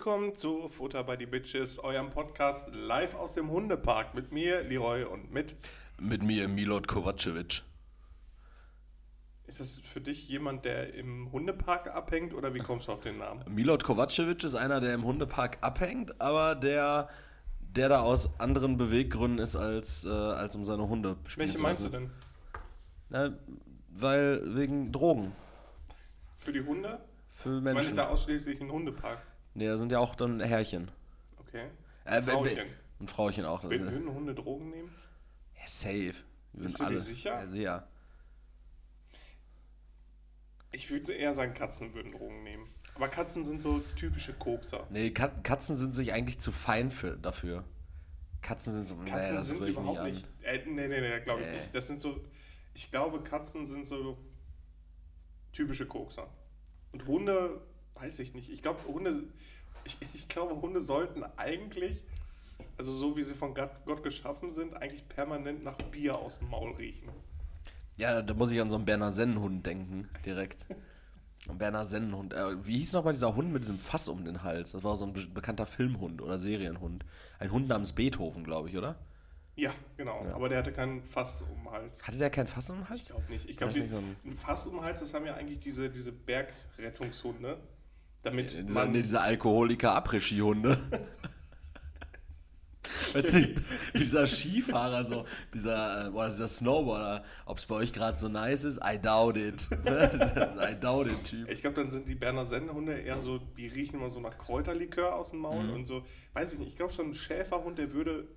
Willkommen zu Futter bei die Bitches, eurem Podcast live aus dem Hundepark mit mir, Leroy, und mit. Mit mir, Milot Kovacevic. Ist das für dich jemand, der im Hundepark abhängt oder wie kommst du auf den Namen? Milot Kovacevic ist einer, der im Hundepark abhängt, aber der, der da aus anderen Beweggründen ist, als, äh, als um seine Hunde spielen Welche meinst du denn? Na, weil wegen Drogen. Für die Hunde? Für Ich meine, ist Menschen. ja ausschließlich ein Hundepark. Nee, da sind ja auch dann Herrchen. Okay. Äh, Frauchen. Und Frauchen auch. Würden, würden Hunde Drogen nehmen? Ja, safe. Wir Bist du dir sicher? Ja, sehr. Ich würde eher sagen, Katzen würden Drogen nehmen. Aber Katzen sind so typische Kokser. Nee, Kat Katzen sind sich eigentlich zu fein für, dafür. Katzen sind so, nee, Katzen das sind ich nicht überhaupt an. nicht. Äh, nee, nee, nee, glaube ich Nee. nicht. Das sind so. Ich glaube, Katzen sind so typische Kokser. Und Hunde, weiß ich nicht. Ich glaube, Hunde. Ich, ich glaube, Hunde sollten eigentlich, also so wie sie von Gott, Gott geschaffen sind, eigentlich permanent nach Bier aus dem Maul riechen. Ja, da muss ich an so einen Berner Sennenhund denken, direkt. Ein Berner Sennenhund. Äh, wie hieß nochmal dieser Hund mit diesem Fass um den Hals? Das war so ein be bekannter Filmhund oder Serienhund. Ein Hund namens Beethoven, glaube ich, oder? Ja, genau. Aber der hatte keinen Fass um den Hals. Hatte der kein Fass um den Ich Hals? glaube nicht. Ich glaube, so ein- ein Fass um den Hals, das haben ja eigentlich diese, diese Bergrettungshunde. Damit Dieser, man. nee, diese Alkoholiker-Après-Ski-Hunde. weißt du, dieser Skifahrer, so, dieser, äh, oder dieser Snowboarder, ob es bei euch gerade so nice ist, I doubt it. I doubt it, Typ. Ich glaube, dann sind die Berner Sennenhunde eher so, die riechen immer so nach Kräuterlikör aus dem Maul Mhm. und so. Weiß ich nicht, ich glaube, so ein Schäferhund, der würde,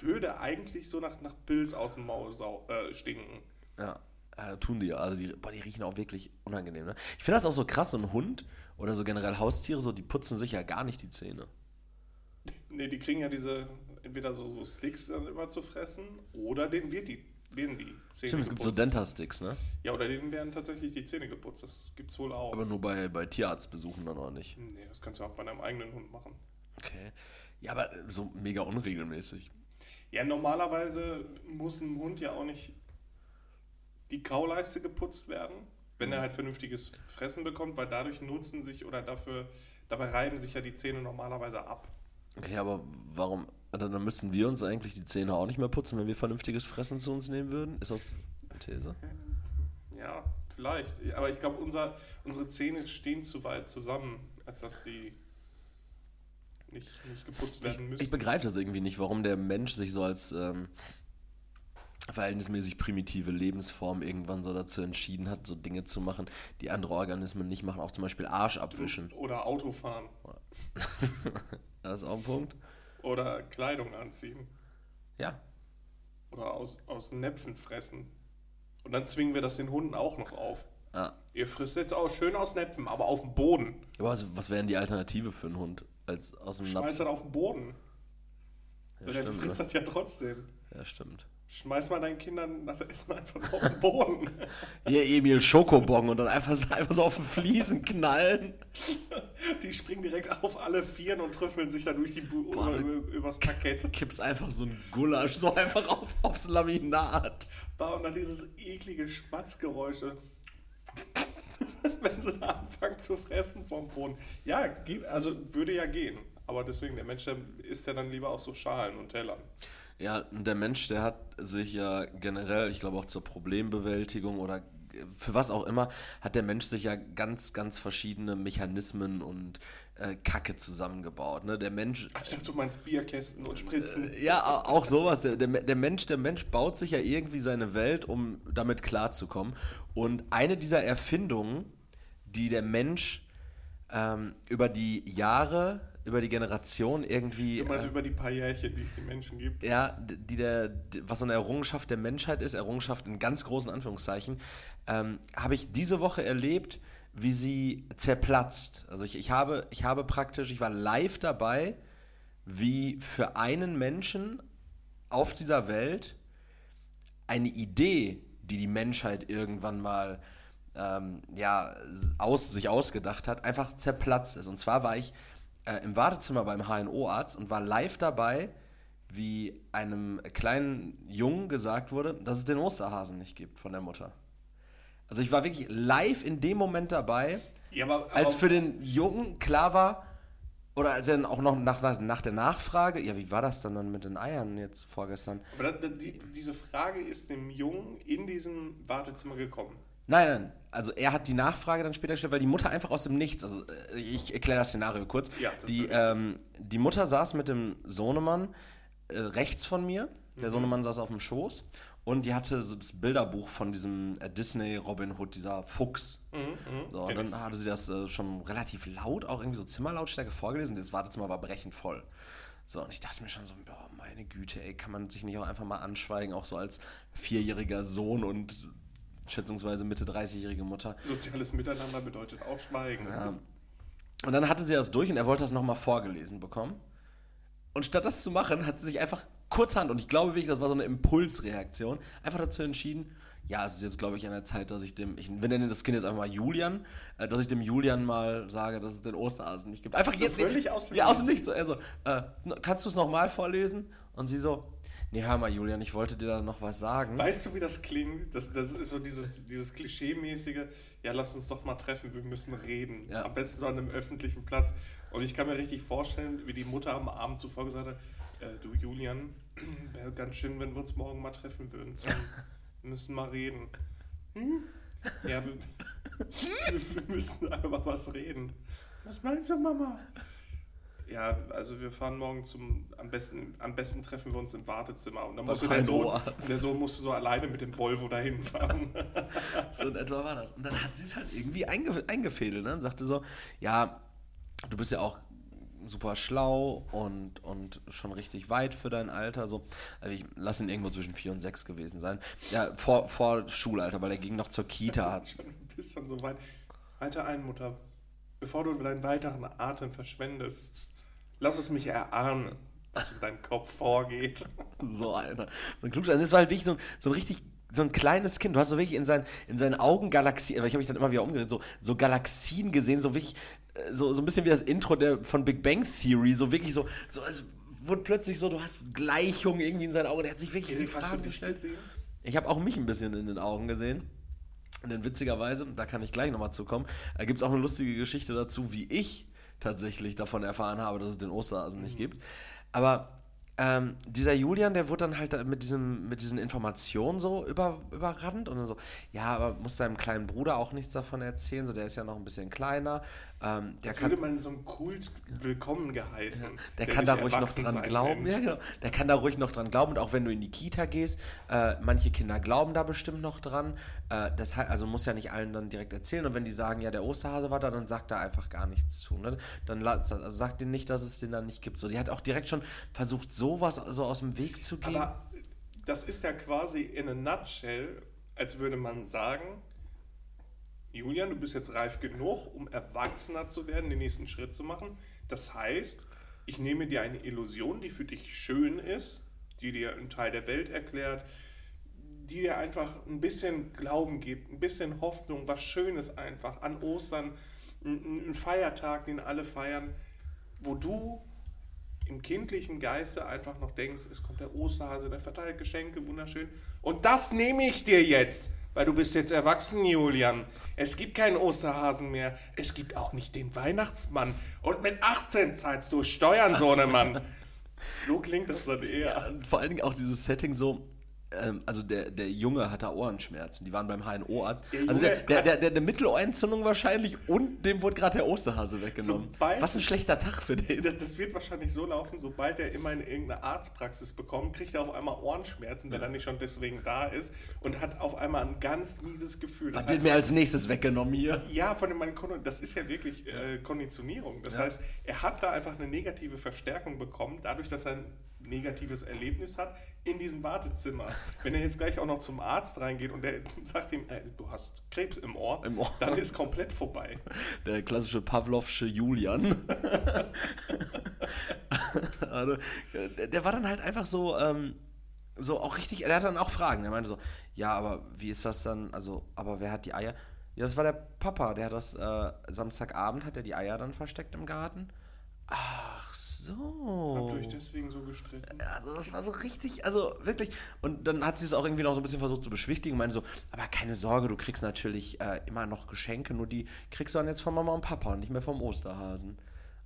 würde eigentlich so nach, nach Pilz aus dem Maul äh, stinken. Ja, äh, tun die. Also die, boah, die riechen auch wirklich unangenehm. Ne? Ich finde das auch so krass, so ein Hund oder so generell Haustiere, so, die putzen sich ja gar nicht die Zähne. Ne, die kriegen ja diese, entweder so, so Sticks dann immer zu fressen oder denen wird die, werden die Zähne Stimmt, es gibt so. Denta-Sticks, ne? Ja, oder denen werden tatsächlich die Zähne geputzt. Das gibt's wohl auch. Aber nur bei, bei Tierarztbesuchen dann auch nicht. nee, das kannst du auch bei deinem eigenen Hund machen. Okay. Ja, aber so mega unregelmäßig. Ja, normalerweise muss ein Hund ja auch nicht die Kauleiste geputzt werden, wenn Mhm. er halt vernünftiges Fressen bekommt, weil dadurch nutzen sich oder dafür, dabei reiben sich ja die Zähne normalerweise ab. Okay, aber warum? Dann, dann müssten wir uns eigentlich die Zähne auch nicht mehr putzen, wenn wir vernünftiges Fressen zu uns nehmen würden? Ist das eine These? Ja, vielleicht. Aber ich glaube, unser, unsere Zähne stehen zu weit zusammen, als dass die nicht, nicht geputzt werden müssen. Ich begreife das irgendwie nicht, warum der Mensch sich so als ähm, verhältnismäßig primitive Lebensform irgendwann so dazu entschieden hat, so Dinge zu machen, die andere Organismen nicht machen, auch zum Beispiel Arsch abwischen. Oder Autofahren. Das ist auch ein Punkt. Oder Kleidung anziehen. Ja. Oder aus, aus Näpfen fressen. Und dann zwingen wir das den Hunden auch noch auf. ja. Ihr frisst jetzt auch schön aus Näpfen, aber auf dem Boden. Aber was, was wäre denn die Alternative für einen Hund als aus dem Schmeiß Napf? das auf den Boden. so, der stimmt, frisst ne? das ja trotzdem. Ja, stimmt. Schmeiß mal deinen Kindern nach dem Essen einfach auf den Boden. Hier Emil Schokobon und dann einfach, einfach so auf den Fliesen knallen. Die springen direkt auf alle Vieren und trüffeln sich dann durch die Bu Boah, über, über, übers Parkett. Kippst einfach so ein Gulasch so einfach auf, aufs Laminat. Da und dann dieses eklige Spatzgeräusche. Wenn sie da anfangen zu fressen vom Boden. Ja, also würde ja gehen. Aber deswegen, der Mensch, der isst ja dann lieber auf so Schalen und Tellern. Ja, der Mensch, der hat sich ja generell, ich glaube auch zur Problembewältigung oder für was auch immer, hat der Mensch sich ja ganz, ganz verschiedene Mechanismen und äh, Kacke zusammengebaut. Ne? Der Mensch, Ich dachte, du meinst Bierkästen und Spritzen. ja, au- auch sowas. Der, der, der, Mensch, der Mensch baut sich ja irgendwie seine Welt, um damit klarzukommen. Und eine dieser Erfindungen, die der Mensch ähm, über die Jahre, über die Generation irgendwie. Du meinst äh, über die paar Jährchen, die es den Menschen gibt. ja, die der, d- was so eine Errungenschaft der Menschheit ist, Errungenschaft in ganz großen Anführungszeichen, ähm, habe ich diese Woche erlebt, wie sie zerplatzt. Also ich, ich, habe, ich habe praktisch, ich war live dabei, wie für einen Menschen auf dieser Welt eine Idee, die die Menschheit irgendwann mal ähm, ja, aus, sich ausgedacht hat, einfach zerplatzt ist. Und zwar war ich äh, im Wartezimmer beim HNO-Arzt und war live dabei, wie einem kleinen Jungen gesagt wurde, dass es den Osterhasen nicht gibt von der Mutter. Also ich war wirklich live in dem Moment dabei, Ja, aber, als aber- für den Jungen klar war, Oder als er dann auch noch nach, nach, der Nachfrage, ja, wie war das dann, dann mit den Eiern jetzt vorgestern? Aber da, da, die, diese Frage ist dem Jungen in diesem Wartezimmer gekommen. Nein, nein, also er hat die Nachfrage dann später gestellt, weil die Mutter einfach aus dem Nichts, also äh, ich erkläre das Szenario kurz. Ja, das die, ähm, die Mutter saß mit dem Sohnemann äh, rechts von mir, Mhm. der Sohnemann saß auf dem Schoß und die hatte so das Bilderbuch von diesem äh, Disney Robin Hood, dieser Fuchs. Mhm, So, und dann hatte sie das äh, schon relativ laut, auch irgendwie so Zimmerlautstärke vorgelesen. Das Wartezimmer war brechend voll. So, und ich dachte mir schon so, oh, meine Güte, ey, kann man sich nicht auch einfach mal anschweigen, auch so als vierjähriger Sohn und schätzungsweise Mitte 30-jährige Mutter. Soziales Miteinander bedeutet auch Schweigen. Und dann hatte sie das durch und er wollte das nochmal vorgelesen bekommen. Und statt das zu machen, hat sie sich einfach kurzhand, und ich glaube wirklich, das war so eine Impulsreaktion, einfach dazu entschieden, ja, es ist jetzt, glaube ich, an der Zeit, dass ich dem, ich, wir nennen das Kind jetzt einfach mal Julian, äh, dass ich dem Julian mal sage, dass es den Osterhasen nicht gibt. Einfach jetzt. völlig aus dem Ja, aus dem Nichts. So, er so, äh, kannst du es nochmal vorlesen? Und sie so, nee, hör mal, Julian, ich wollte dir da noch was sagen. Weißt du, wie das klingt? Das, das ist so dieses, dieses Klischee-mäßige, ja, lass uns doch mal treffen, wir müssen reden. Ja. Am besten so an einem öffentlichen Platz. Und ich kann mir richtig vorstellen, wie die Mutter am Abend zuvor gesagt hat, äh, du Julian, wäre ganz schön, wenn wir uns morgen mal treffen würden. Wir müssen mal reden. Hm? Ja, wir, wir müssen einfach was reden. Was meinst du, Mama? Ja, also wir fahren morgen zum, am besten, am besten treffen wir uns im Wartezimmer. Und dann Beim musste der Sohn, Heinorarzt. der Sohn musste so alleine mit dem Volvo dahin fahren. So in etwa war das. Und dann hat sie es halt irgendwie einge eingefädelt ne? und sagte so, ja, du bist ja auch super schlau und, und schon richtig weit für dein Alter. So. Also ich lass ihn irgendwo zwischen 4 und 6 gewesen sein. Ja, vor, vor Schulalter, weil er ging noch zur Kita. Du bist schon so weit. Halte ein, Mutter. Bevor du deinen weiteren Atem verschwendest, lass es mich erahnen, was in deinem Kopf vorgeht. So, Alter. So ein Klugscheißer. Das war halt wirklich so, ein- so ein richtig, so ein kleines Kind. Du hast so wirklich in, seinen in seinen Augen Galaxien, weil ich habe mich dann immer wieder umgedreht, so, so Galaxien gesehen, so wirklich, äh, so, so ein bisschen wie das Intro der, von Big Bang Theory, so wirklich so, so es wurde plötzlich so, du hast Gleichungen irgendwie in seinen Augen. Der hat sich wirklich die Hast du Fragen gestellt. Ich habe auch mich ein bisschen in den Augen gesehen. Und dann witzigerweise, da kann ich gleich nochmal zukommen, da gibt es auch eine lustige Geschichte dazu, wie ich tatsächlich davon erfahren habe, dass es den Osterhasen nicht gibt. Aber ähm, dieser Julian, der wurde dann halt mit, diesem, mit diesen Informationen so über, überrannt und dann so, ja, aber muss deinem kleinen Bruder auch nichts davon erzählen, so der ist ja noch ein bisschen kleiner. Ähm, der Als kann, würde man so einem Kult willkommen geheißen. der, kann da ruhig noch dran glauben. Ja, genau. Der kann da ruhig noch dran glauben. Und auch wenn du in die Kita gehst, äh, manche Kinder glauben da bestimmt noch dran. Äh, das also muss ja nicht allen dann direkt erzählen. Und wenn die sagen, ja, der Osterhase war da, dann sagt da einfach gar nichts zu. Ne? Dann also sagt denen nicht, dass es den dann nicht gibt. So, die hat auch direkt schon versucht, sowas so aus dem Weg zu gehen. Aber das ist ja quasi in a nutshell, als würde man sagen, Julian, du bist jetzt reif genug, um erwachsener zu werden, den nächsten Schritt zu machen. Das heißt, ich nehme dir eine Illusion, die für dich schön ist, die dir einen Teil der Welt erklärt, die dir einfach ein bisschen Glauben gibt, ein bisschen Hoffnung, was Schönes einfach an Ostern, ein, ein Feiertag, den alle feiern, wo du im kindlichen Geiste einfach noch denkst, es kommt der Osterhase, der verteilt Geschenke, wunderschön. Und das nehme ich dir jetzt, weil du bist jetzt erwachsen, Julian. Es gibt keinen Osterhasen mehr. Es gibt auch nicht den Weihnachtsmann. Und mit 18 zahlst du Steuern, Sohnemann. So klingt das dann eher. Und vor allen Dingen auch dieses Setting so. Ähm, Also der, der Junge hatte Ohrenschmerzen, die waren beim HNO-Arzt. Der Also der, der, der, der, eine Mittelohrentzündung wahrscheinlich und dem wurde gerade der Osterhase weggenommen. Sobald- Was ein schlechter Tag für den. Das, das wird wahrscheinlich so laufen, sobald er immer in irgendeine Arztpraxis bekommt, kriegt er auf einmal Ohrenschmerzen, wenn er nicht schon deswegen da ist und hat auf einmal ein ganz mieses Gefühl. Das Was wird mir als nächstes weggenommen hier? Ja, von dem Kon- das ist ja wirklich äh, Konditionierung. Das Ja. heißt, er hat da einfach eine negative Verstärkung bekommen, dadurch, dass er ein negatives Erlebnis hat in diesem Wartezimmer. Wenn er jetzt gleich auch noch zum Arzt reingeht und der sagt ihm, äh, du hast Krebs im Ohr, Im Ohr. dann ist komplett vorbei. Der klassische Pavlovsche Julian. also, der, der war dann halt einfach so, ähm, so auch richtig, er hat dann auch Fragen. Er meinte so, ja, aber wie ist das dann, also, aber wer hat die Eier? Ja, das war der Papa, der hat das, äh, Samstagabend hat er die Eier dann versteckt im Garten. Ach so. Habt ihr euch deswegen so gestritten? Also das war so richtig, also wirklich. Und dann hat sie es auch irgendwie noch so ein bisschen versucht zu beschwichtigen. Meinte so, aber keine Sorge, du kriegst natürlich äh, immer noch Geschenke, nur die kriegst du dann jetzt von Mama und Papa und nicht mehr vom Osterhasen.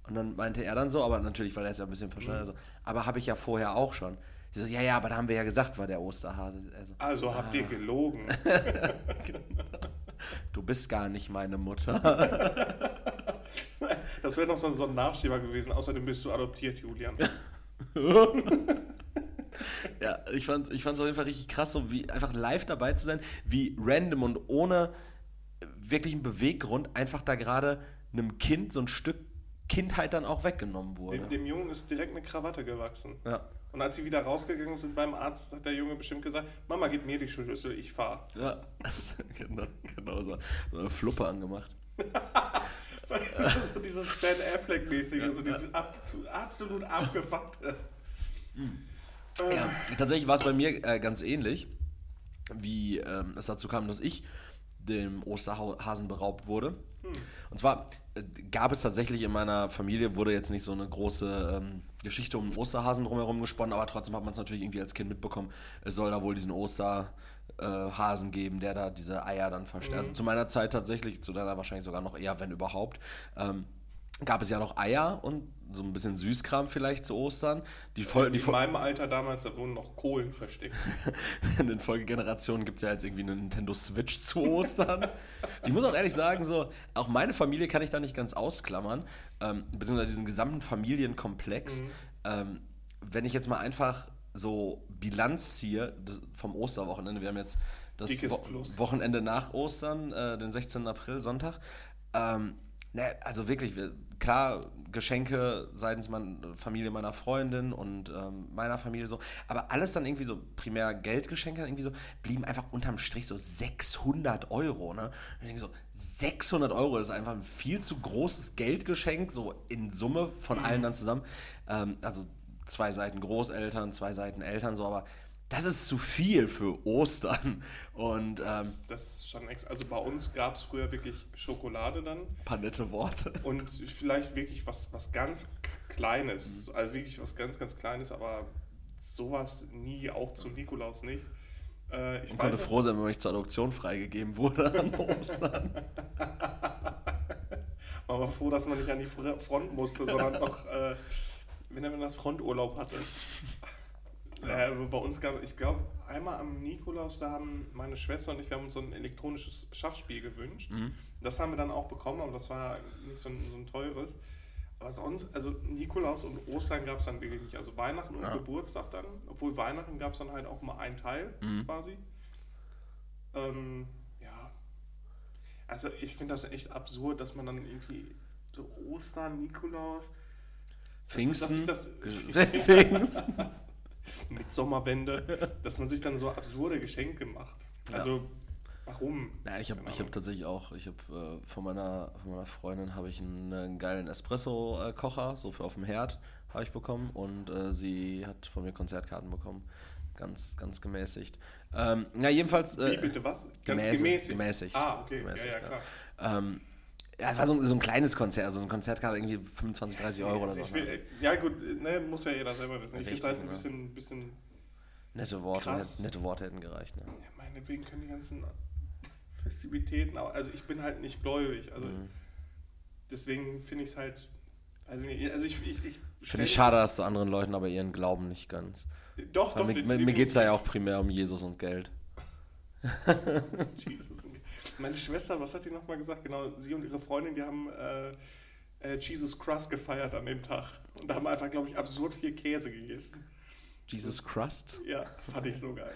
Und dann meinte er dann so, aber natürlich, weil er es ja ein bisschen verstanden hat, so, aber habe ich ja vorher auch schon. Sie so, ja, ja, aber da haben wir ja gesagt, war der Osterhase. Also, Also habt ihr gelogen. du bist gar nicht meine Mutter. Das wäre noch so, so ein Nachschieber gewesen. Außerdem bist du adoptiert, Julian. ja, ich fand's, ich fand's auf jeden Fall richtig krass, so wie einfach live dabei zu sein, wie random und ohne wirklichen Beweggrund einfach da gerade einem Kind so ein Stück Kindheit dann auch weggenommen wurde. Dem, dem Jungen ist direkt eine Krawatte gewachsen. Ja. Und als sie wieder rausgegangen sind beim Arzt, hat der Junge bestimmt gesagt, Mama, gib mir die Schlüssel, ich fahr. Ja, genau, genau so. So eine Fluppe angemacht. so dieses Ben Affleck-mäßige, so dieses ab, absolut abgefuckte. Ja, tatsächlich war es bei mir äh, ganz ähnlich, wie ähm, es dazu kam, dass ich dem Osterhasen beraubt wurde. Und zwar gab es tatsächlich in meiner Familie, wurde jetzt nicht so eine große ähm, Geschichte um den Osterhasen drumherum gesponnen, aber trotzdem hat man es natürlich irgendwie als Kind mitbekommen, es soll da wohl diesen Osterhasen geben, der da diese Eier dann verstärkt. Also zu meiner Zeit tatsächlich, zu deiner wahrscheinlich sogar noch eher, wenn überhaupt. Ähm, gab es ja noch Eier und so ein bisschen Süßkram vielleicht zu Ostern. Die Voll, die In meinem Alter damals, da wurden noch Kohlen versteckt. in den Folgegenerationen gibt es ja jetzt irgendwie eine Nintendo Switch zu Ostern. ich muss auch ehrlich sagen, so, auch meine Familie kann ich da nicht ganz ausklammern, ähm, beziehungsweise diesen gesamten Familienkomplex. Ähm, wenn ich jetzt mal einfach so Bilanz ziehe das, vom Osterwochenende, wir haben jetzt das Wo Plus. Wochenende nach Ostern, äh, den 16. April, Sonntag. Ähm, ne, also wirklich, wir, klar, Geschenke seitens meiner Familie meiner Freundin und ähm, meiner Familie so, aber alles dann irgendwie so, primär Geldgeschenke, dann irgendwie so, blieben einfach unterm Strich so 600 Euro, ne? Und ich denke so, 600 Euro ist einfach ein viel zu großes Geldgeschenk, so in Summe von allen dann zusammen. Ähm, also zwei Seiten Großeltern, zwei Seiten Eltern, so, aber das ist zu viel für Ostern. Und ähm, Das ist schon ex Also bei uns gab es früher wirklich Schokolade dann paar nette Worte. und vielleicht wirklich was, was ganz Kleines. Also wirklich was ganz, ganz Kleines, aber sowas nie, auch zu Nikolaus nicht. Äh, ich Ich konnte froh sein, wenn mich zur Adoption freigegeben wurde an Ostern. man war froh, dass man nicht an die Fr- Front musste, sondern noch, äh, wenn er das Fronturlaub hatte. Ja. aber bei uns gab ich glaube, einmal am Nikolaus, da haben meine Schwester und ich, wir haben uns so ein elektronisches Schachspiel gewünscht. Das haben wir dann auch bekommen, aber das war nicht so ein, so ein teures. Aber sonst, also Nikolaus und Ostern gab es dann wirklich nicht. Also Weihnachten und Ja. Geburtstag dann, obwohl Weihnachten gab es dann halt auch mal einen Teil quasi. Ähm, ja. Also ich finde das echt absurd, dass man dann irgendwie so Ostern, Nikolaus, Pfingsten. Das, das, das, Pfingsten. mit Sommerwende, dass man sich dann so absurde Geschenke macht. Also, warum? Ja, ich habe ich hab tatsächlich auch, ich habe äh, von, meiner, von meiner Freundin habe ich einen, einen geilen Espresso-Kocher, so für auf dem Herd, habe ich bekommen und äh, sie hat von mir Konzertkarten bekommen. Ganz, ganz gemäßigt. Ähm, ja, jedenfalls. Wie Äh, bitte was? Ganz gemäßigt, gemäßigt. gemäßigt. Ah, okay. Gemäßigt, ja, ja, ja. klar. ähm, ja, es war so, ein- so ein kleines Konzert, also so ein Konzertkarte irgendwie 25, 30 Euro oder Also so. ich will, ja, gut, ne, muss ja jeder selber wissen. Ich finde Richtig, halt ein bisschen, bisschen Nette Worte, Krass. nette Worte hätten gereicht. Ne? ja, meinetwegen können die ganzen Festivitäten, auch, also ich bin halt nicht gläubig. Also Mhm. deswegen finde ich es halt, also, also ich, ich, ich Finde ich schade, dass du anderen Leuten aber ihren Glauben nicht gönnst. Doch, Weil doch. mir mir geht es ja auch primär um Jesus und Geld. Jesus. Meine Schwester, was hat die nochmal gesagt? Genau, sie und ihre Freundin, die haben äh, äh, Jesus Crust gefeiert an dem Tag. Und da haben einfach, glaube ich, absurd viel Käse gegessen. Jesus Crust? Ja, fand ich so geil.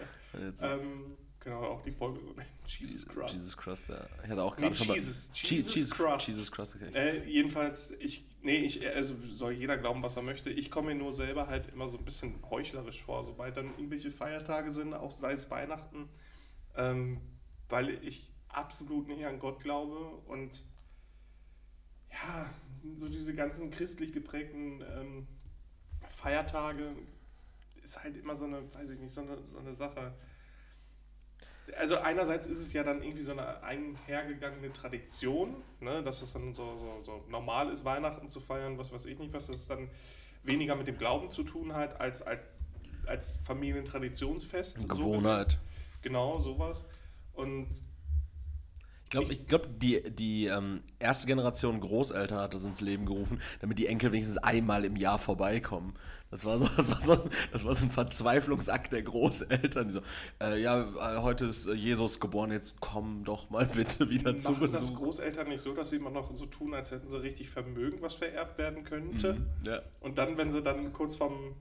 Ähm, genau, auch die Folge so. Jesus Crust. Jesus Crust, ja. Ich hatte auch Nee, gerade schon mal. Jesus. Je- Jesus Jesus Crust. Jesus Crust, okay. Äh, jedenfalls, ich, nee, ich, also soll jeder glauben, was er möchte. Ich komme mir nur selber halt immer so ein bisschen heuchlerisch vor, sobald dann irgendwelche Feiertage sind, auch sei es Weihnachten, ähm, weil ich absolut nicht an Gott glaube und ja, so diese ganzen christlich geprägten ähm, Feiertage ist halt immer so eine, weiß ich nicht, so eine, so eine Sache. Also einerseits ist es ja dann irgendwie so eine einhergegangene Tradition, ne, dass es dann so, so, so normal ist, Weihnachten zu feiern, was weiß ich nicht, was das dann weniger mit dem Glauben zu tun hat, als als, als Familientraditionsfest. so Gewohnheit. gesehen. genau, sowas. Und Ich glaube, ich glaub, die, die ähm, erste Generation Großeltern hat das ins Leben gerufen, damit die Enkel wenigstens einmal im Jahr vorbeikommen. Das war so, das war so, ein, das war so ein Verzweiflungsakt der Großeltern. Die so, äh, ja, äh, heute ist Jesus geboren, jetzt komm doch mal bitte wieder Machen zu das Besuch. Großeltern nicht so, dass sie immer noch so tun, als hätten sie richtig Vermögen, was vererbt werden könnte? Mhm, ja. Und dann, wenn sie dann kurz vom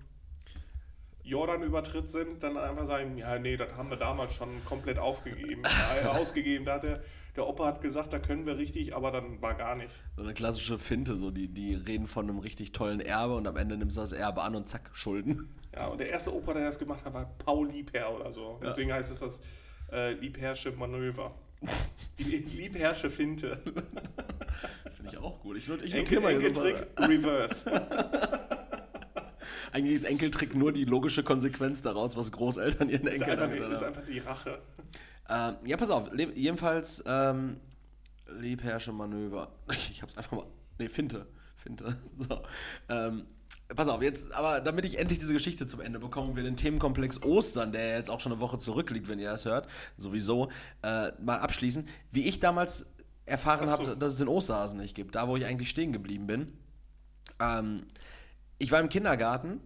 Jordan-Übertritt sind, dann einfach sagen, ja, nee, das haben wir damals schon komplett aufgegeben, äh, ausgegeben. Da hat der, der Opa hat gesagt, da können wir richtig, aber dann war gar nicht. So eine klassische Finte, so die, die reden von einem richtig tollen Erbe und am Ende nimmst du das Erbe an und zack, Schulden. Ja, und der erste Opa, der das gemacht hat, war Paul Liebherr oder so. Deswegen heißt es das äh, Liebherrsche Manöver. Die Liebherrsche Finte. Finde ich auch gut. Ich, ich Enkel, notiere mal hier Enkeltrick. Reverse. Eigentlich ist Enkeltrick nur die logische Konsequenz daraus, was Großeltern ihren ist, Enkeln angetan ist haben. einfach die Rache. Ähm, ja, pass auf. Jedenfalls ähm, Liebherrsche Manöver. Ich hab's einfach mal. Nee, Finte. Finte. So. Ähm, pass auf, jetzt, aber damit ich endlich diese Geschichte zum Ende bekomme, wir den Themenkomplex Ostern, der jetzt auch schon eine Woche zurückliegt, wenn ihr das hört, sowieso, äh, mal abschließen. Wie ich damals erfahren so. habe, dass es den Osterhasen nicht gibt, da wo ich eigentlich stehen geblieben bin. Ähm, ich war im Kindergarten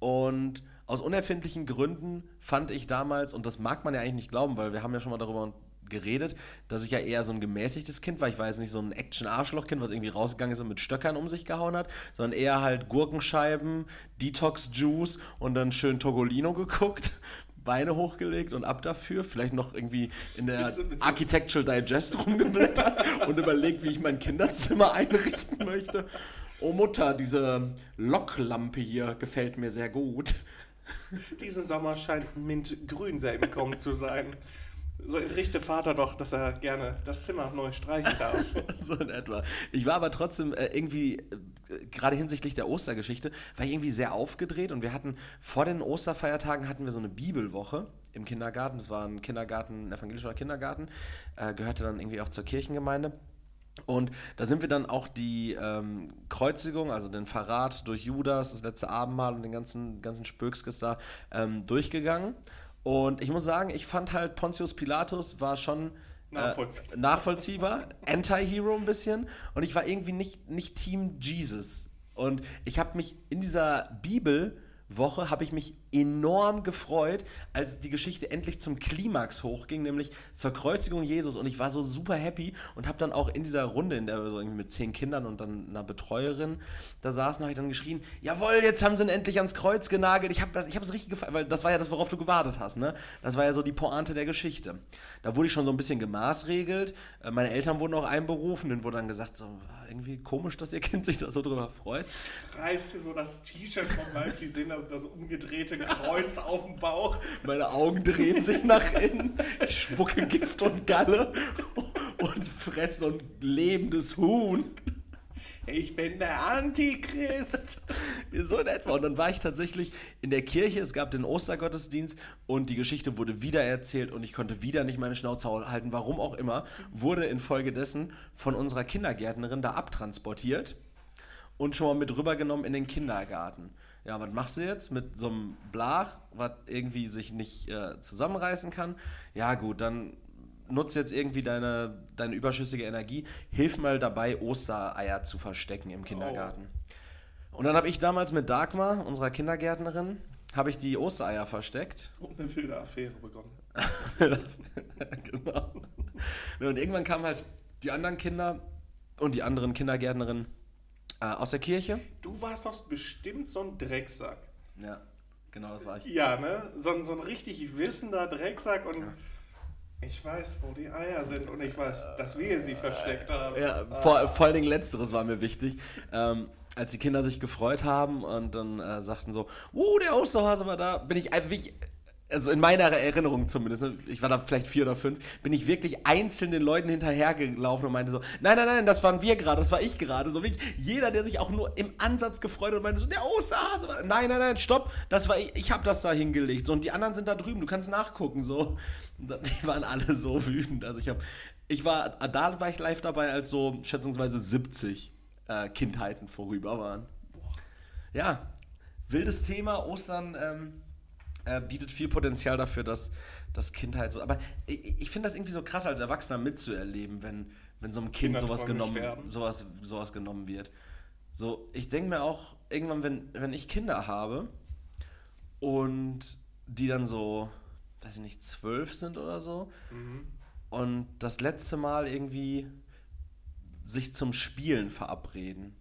und aus unerfindlichen Gründen fand ich damals, und das mag man ja eigentlich nicht glauben, weil wir haben ja schon mal darüber geredet, dass ich ja eher so ein gemäßigtes Kind war. Ich war jetzt nicht so ein Action-Arschloch-Kind, was irgendwie rausgegangen ist und mit Stöckern um sich gehauen hat, sondern eher halt Gurkenscheiben, Detox-Juice und dann schön Togolino geguckt, Beine hochgelegt und ab dafür. Vielleicht noch irgendwie in der Mit so- mit so- Architectural Digest rumgeblättert und überlegt, wie ich mein Kinderzimmer einrichten möchte. Oh Mutter, diese Loklampe hier gefällt mir sehr gut. Diesen Sommer scheint Mintgrün sehr Kommen zu sein. So entrichte Vater doch, dass er gerne das Zimmer neu streichen darf. so in etwa. Ich war aber trotzdem äh, irgendwie, äh, gerade hinsichtlich der Ostergeschichte, war ich irgendwie sehr aufgedreht und wir hatten vor den Osterfeiertagen hatten wir so eine Bibelwoche im Kindergarten. Das war ein Kindergarten, ein evangelischer Kindergarten, äh, gehörte dann irgendwie auch zur Kirchengemeinde. Und da sind wir dann auch die ähm, Kreuzigung, also den Verrat durch Judas, das letzte Abendmahl und den ganzen, ganzen Spökskes da ähm, durchgegangen. Und ich muss sagen, ich fand halt Pontius Pilatus war schon Nachvollziehbar. äh, nachvollziehbar, Anti-Hero ein bisschen. Und ich war irgendwie nicht, nicht Team Jesus. Und ich habe mich in dieser Bibelwoche habe ich mich enorm gefreut, als die Geschichte endlich zum Klimax hochging, nämlich zur Kreuzigung Jesus. Und ich war so super happy und habe dann auch in dieser Runde, in der wir so irgendwie mit zehn Kindern und dann einer Betreuerin da saßen, habe ich dann geschrien, jawohl, jetzt haben sie ihn endlich ans Kreuz genagelt. Ich habe das, ich habe es richtig gefallen, weil das war ja das, worauf du gewartet hast, ne? Das war ja so die Pointe der Geschichte. Da wurde ich schon so ein bisschen gemaßregelt. Äh, Meine Eltern wurden auch einberufen, denen wurde dann gesagt, so, ah, irgendwie komisch, dass ihr Kind sich da so drüber freut. Reißt dir so das T-Shirt vom Leib, die sehen das, das umgedrehte Kreuz auf dem Bauch. Meine Augen drehen sich nach innen, ich spucke Gift und Galle und fresse so ein lebendes Huhn. Ich bin der Antichrist. So in etwa. Und dann war ich tatsächlich in der Kirche, es gab den Ostergottesdienst und die Geschichte wurde wieder erzählt und ich konnte wieder nicht meine Schnauze halten, warum auch immer, wurde infolgedessen von unserer Kindergärtnerin da abtransportiert und schon mal mit rübergenommen in den Kindergarten. Ja, was machst du jetzt mit so einem Blach, was irgendwie sich nicht äh, zusammenreißen kann? Ja, gut, dann nutze jetzt irgendwie deine, deine überschüssige Energie. Hilf mal dabei, Ostereier zu verstecken im Kindergarten. Und dann habe ich damals mit Dagmar, unserer Kindergärtnerin, habe ich die Ostereier versteckt. Und eine wilde Affäre begonnen. genau. Und irgendwann kamen halt die anderen Kinder und die anderen Kindergärtnerinnen äh, aus der Kirche. Du warst doch bestimmt so ein Drecksack. Ja, genau, das war ich. Ja, ne? So, ein- so ein richtig wissender Drecksack und ich weiß, wo die Eier sind und ich weiß, dass wir sie versteckt haben. Ja, vor, vor allen Dingen letzteres war mir wichtig. Ähm, als die Kinder sich gefreut haben und dann äh, sagten so, uh, der Osterhase war da, bin ich einfach also in meiner Erinnerung zumindest, ich war da vielleicht vier oder fünf, bin ich wirklich einzeln den Leuten hinterhergelaufen und meinte so, nein, nein, nein, das waren wir gerade, das war ich gerade. So wirklich jeder, der sich auch nur im Ansatz gefreut hat und meinte so, der Osterhase war, nein, nein, nein, stopp, das war ich, ich habe das da hingelegt. So, und die anderen sind da drüben, du kannst nachgucken, so. Die waren alle so wütend. Also ich habe, ich war, da war ich live dabei, als so schätzungsweise 70 äh, Kindheiten vorüber waren. Ja, wildes Thema, Ostern, ähm, äh, bietet viel Potenzial dafür, dass das Kind halt so. Aber ich, ich finde das irgendwie so krass als Erwachsener mitzuerleben, wenn, wenn so einem Kind sowas genommen, sowas, sowas genommen wird. So, ich denke mir auch, irgendwann, wenn, wenn ich Kinder habe und die dann so, weiß ich nicht, zwölf sind oder so, mhm. und das letzte Mal irgendwie sich zum Spielen verabreden.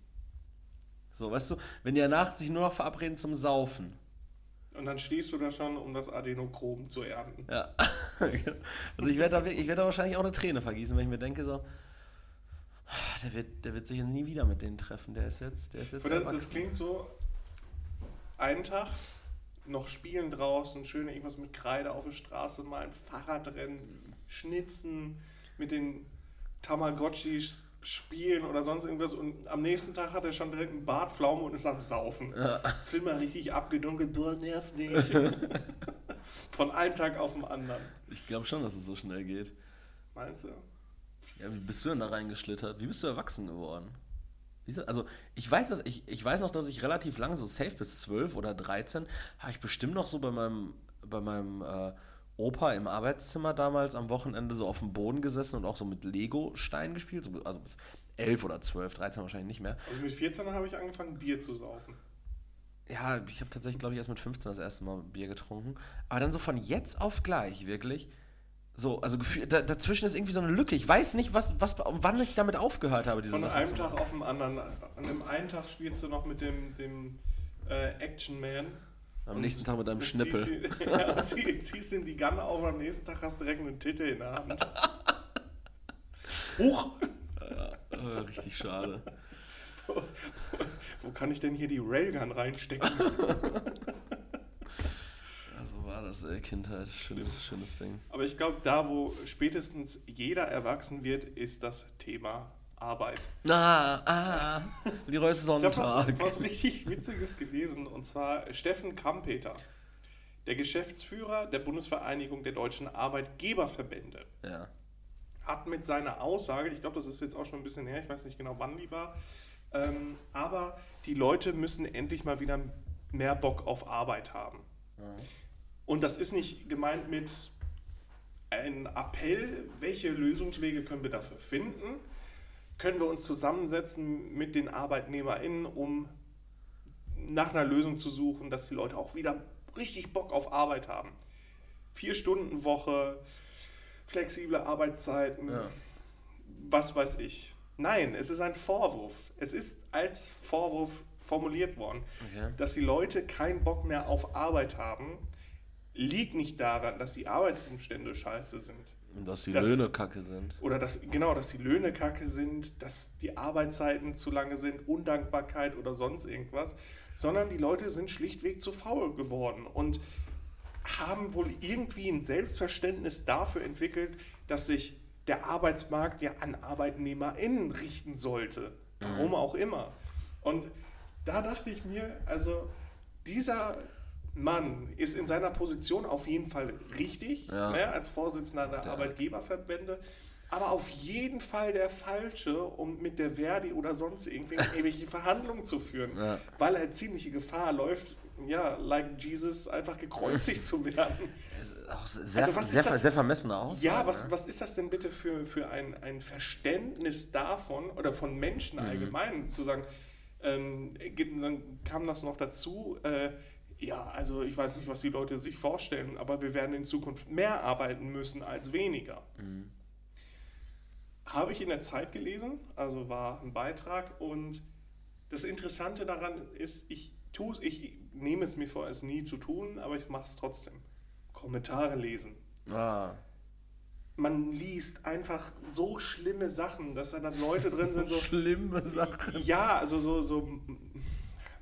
So, weißt du, wenn die danach sich nur noch verabreden zum Saufen. Und dann stehst du da schon, um das Adenochrom zu ernten. Ja. also ich werde da, werd da wahrscheinlich auch eine Träne vergießen, wenn ich mir denke, so, der wird, der wird sich jetzt nie wieder mit denen treffen. Der ist jetzt, der ist jetzt das, das klingt so, einen Tag noch spielen draußen, schön irgendwas mit Kreide auf der Straße, mal ein Fahrradrennen, schnitzen, mit den Tamagotchis spielen oder sonst irgendwas und am nächsten Tag hat er schon direkt einen Bartpflaume und ist am Saufen. Ja. Zimmer richtig abgedunkelt, boah, nerv nicht. Von einem Tag auf den anderen. Ich glaube schon, dass es so schnell geht. Meinst du? Ja, wie bist du denn da reingeschlittert? Wie bist du erwachsen geworden? Also ich weiß, dass ich, ich weiß noch, dass ich relativ lange, so safe bis 12 oder 13, habe ich bestimmt noch so bei meinem, bei meinem äh, Opa im Arbeitszimmer damals am Wochenende so auf dem Boden gesessen und auch so mit Lego-Steinen gespielt. also bis 11 oder 12, 13 wahrscheinlich nicht mehr. Also mit 14 habe ich angefangen, Bier zu saufen. Ja, ich habe tatsächlich, glaube ich, erst mit 15 das erste Mal Bier getrunken. Aber dann so von jetzt auf gleich, wirklich. So, also da, dazwischen ist irgendwie so eine Lücke. Ich weiß nicht, was, was, wann ich damit aufgehört habe. Diese Von Sache einem Tag auf den anderen. An dem einen Tag spielst du noch mit dem, dem äh, Action Man am und nächsten Tag mit einem Schnippel. Ziehst, ja, zieh, ziehst ihm die Gun auf und am nächsten Tag hast du direkt einen Titel in der Hand. Huch! Ja, äh, richtig schade. Wo, wo, wo, kann ich denn hier die Railgun reinstecken? ja, so war das, ey, Kindheit. Schönes, schönes Ding. Aber ich glaube, da, wo spätestens jeder erwachsen wird, ist das Thema Arbeit. Ah, ah, die Reus Sonntag. Ich habe was, was richtig Witziges gelesen und zwar Steffen Kampeter, der Geschäftsführer der Bundesvereinigung der deutschen Arbeitgeberverbände. Ja. Hat mit seiner Aussage, ich glaube, das ist jetzt auch schon ein bisschen her, ich weiß nicht genau, wann die war, ähm, aber die Leute müssen endlich mal wieder mehr Bock auf Arbeit haben. Mhm. Und das ist nicht gemeint mit einem Appell, welche Lösungswege können wir dafür finden, können wir uns zusammensetzen mit den ArbeitnehmerInnen, um nach einer Lösung zu suchen, dass die Leute auch wieder richtig Bock auf Arbeit haben. Vier Stunden Woche, flexible Arbeitszeiten, ja. was weiß ich. Nein, es ist ein Vorwurf. Es ist als Vorwurf formuliert worden, okay. dass die Leute keinen Bock mehr auf Arbeit haben, liegt nicht daran, dass die Arbeitsumstände scheiße sind. Dass die dass, Löhne kacke sind. Oder dass, genau, dass die Löhne kacke sind, dass die Arbeitszeiten zu lange sind, Undankbarkeit oder sonst irgendwas, sondern die Leute sind schlichtweg zu faul geworden und haben wohl irgendwie ein Selbstverständnis dafür entwickelt, dass sich der Arbeitsmarkt ja an ArbeitnehmerInnen richten sollte. Warum mhm. auch immer. Und da dachte ich mir, also dieser Mann ist in seiner Position auf jeden Fall richtig, ja. ne, als Vorsitzender der ja. Arbeitgeberverbände, aber auf jeden Fall der Falsche, um mit der Verdi oder sonst irgendwelche Verhandlungen zu führen, ja. weil er ziemliche Gefahr läuft, ja, like Jesus, einfach gekreuzigt zu werden. Auch sehr, also sehr, sehr vermessene Aussage. Ja, was, ne? was ist das denn bitte für, für ein, ein Verständnis davon oder von Menschen mhm. allgemein, zu sagen, ähm, dann kam das noch dazu, äh, ja, also ich weiß nicht, was die Leute sich vorstellen, aber wir werden in Zukunft mehr arbeiten müssen als weniger. Mhm. Habe ich in der Zeit gelesen, also war ein Beitrag und das Interessante daran ist, ich tue es, ich nehme es mir vor, es nie zu tun, aber ich mache es trotzdem. Kommentare lesen. Ah. Man liest einfach so schlimme Sachen, dass da dann Leute drin sind, so. schlimme Sachen. Ja, also so, so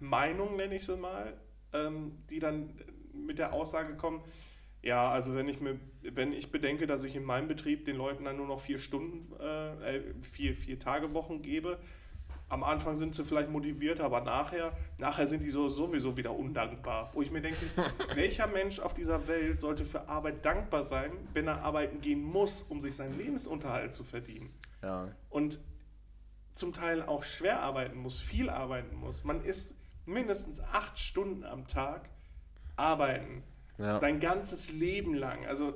Meinung nenne ich sie mal ähm, die dann mit der Aussage kommen, ja, also wenn ich mir, wenn ich bedenke, dass ich in meinem Betrieb den Leuten dann nur noch vier Stunden, äh, vier, vier Tage Wochen gebe, am Anfang sind sie vielleicht motiviert, aber nachher, nachher sind die so sowieso wieder undankbar. Wo ich mir denke, welcher Mensch auf dieser Welt sollte für Arbeit dankbar sein, wenn er arbeiten gehen muss, um sich seinen Lebensunterhalt zu verdienen? Ja. Und zum Teil auch schwer arbeiten muss, viel arbeiten muss. Man ist mindestens acht Stunden am Tag arbeiten. Ja. Sein ganzes Leben lang. Also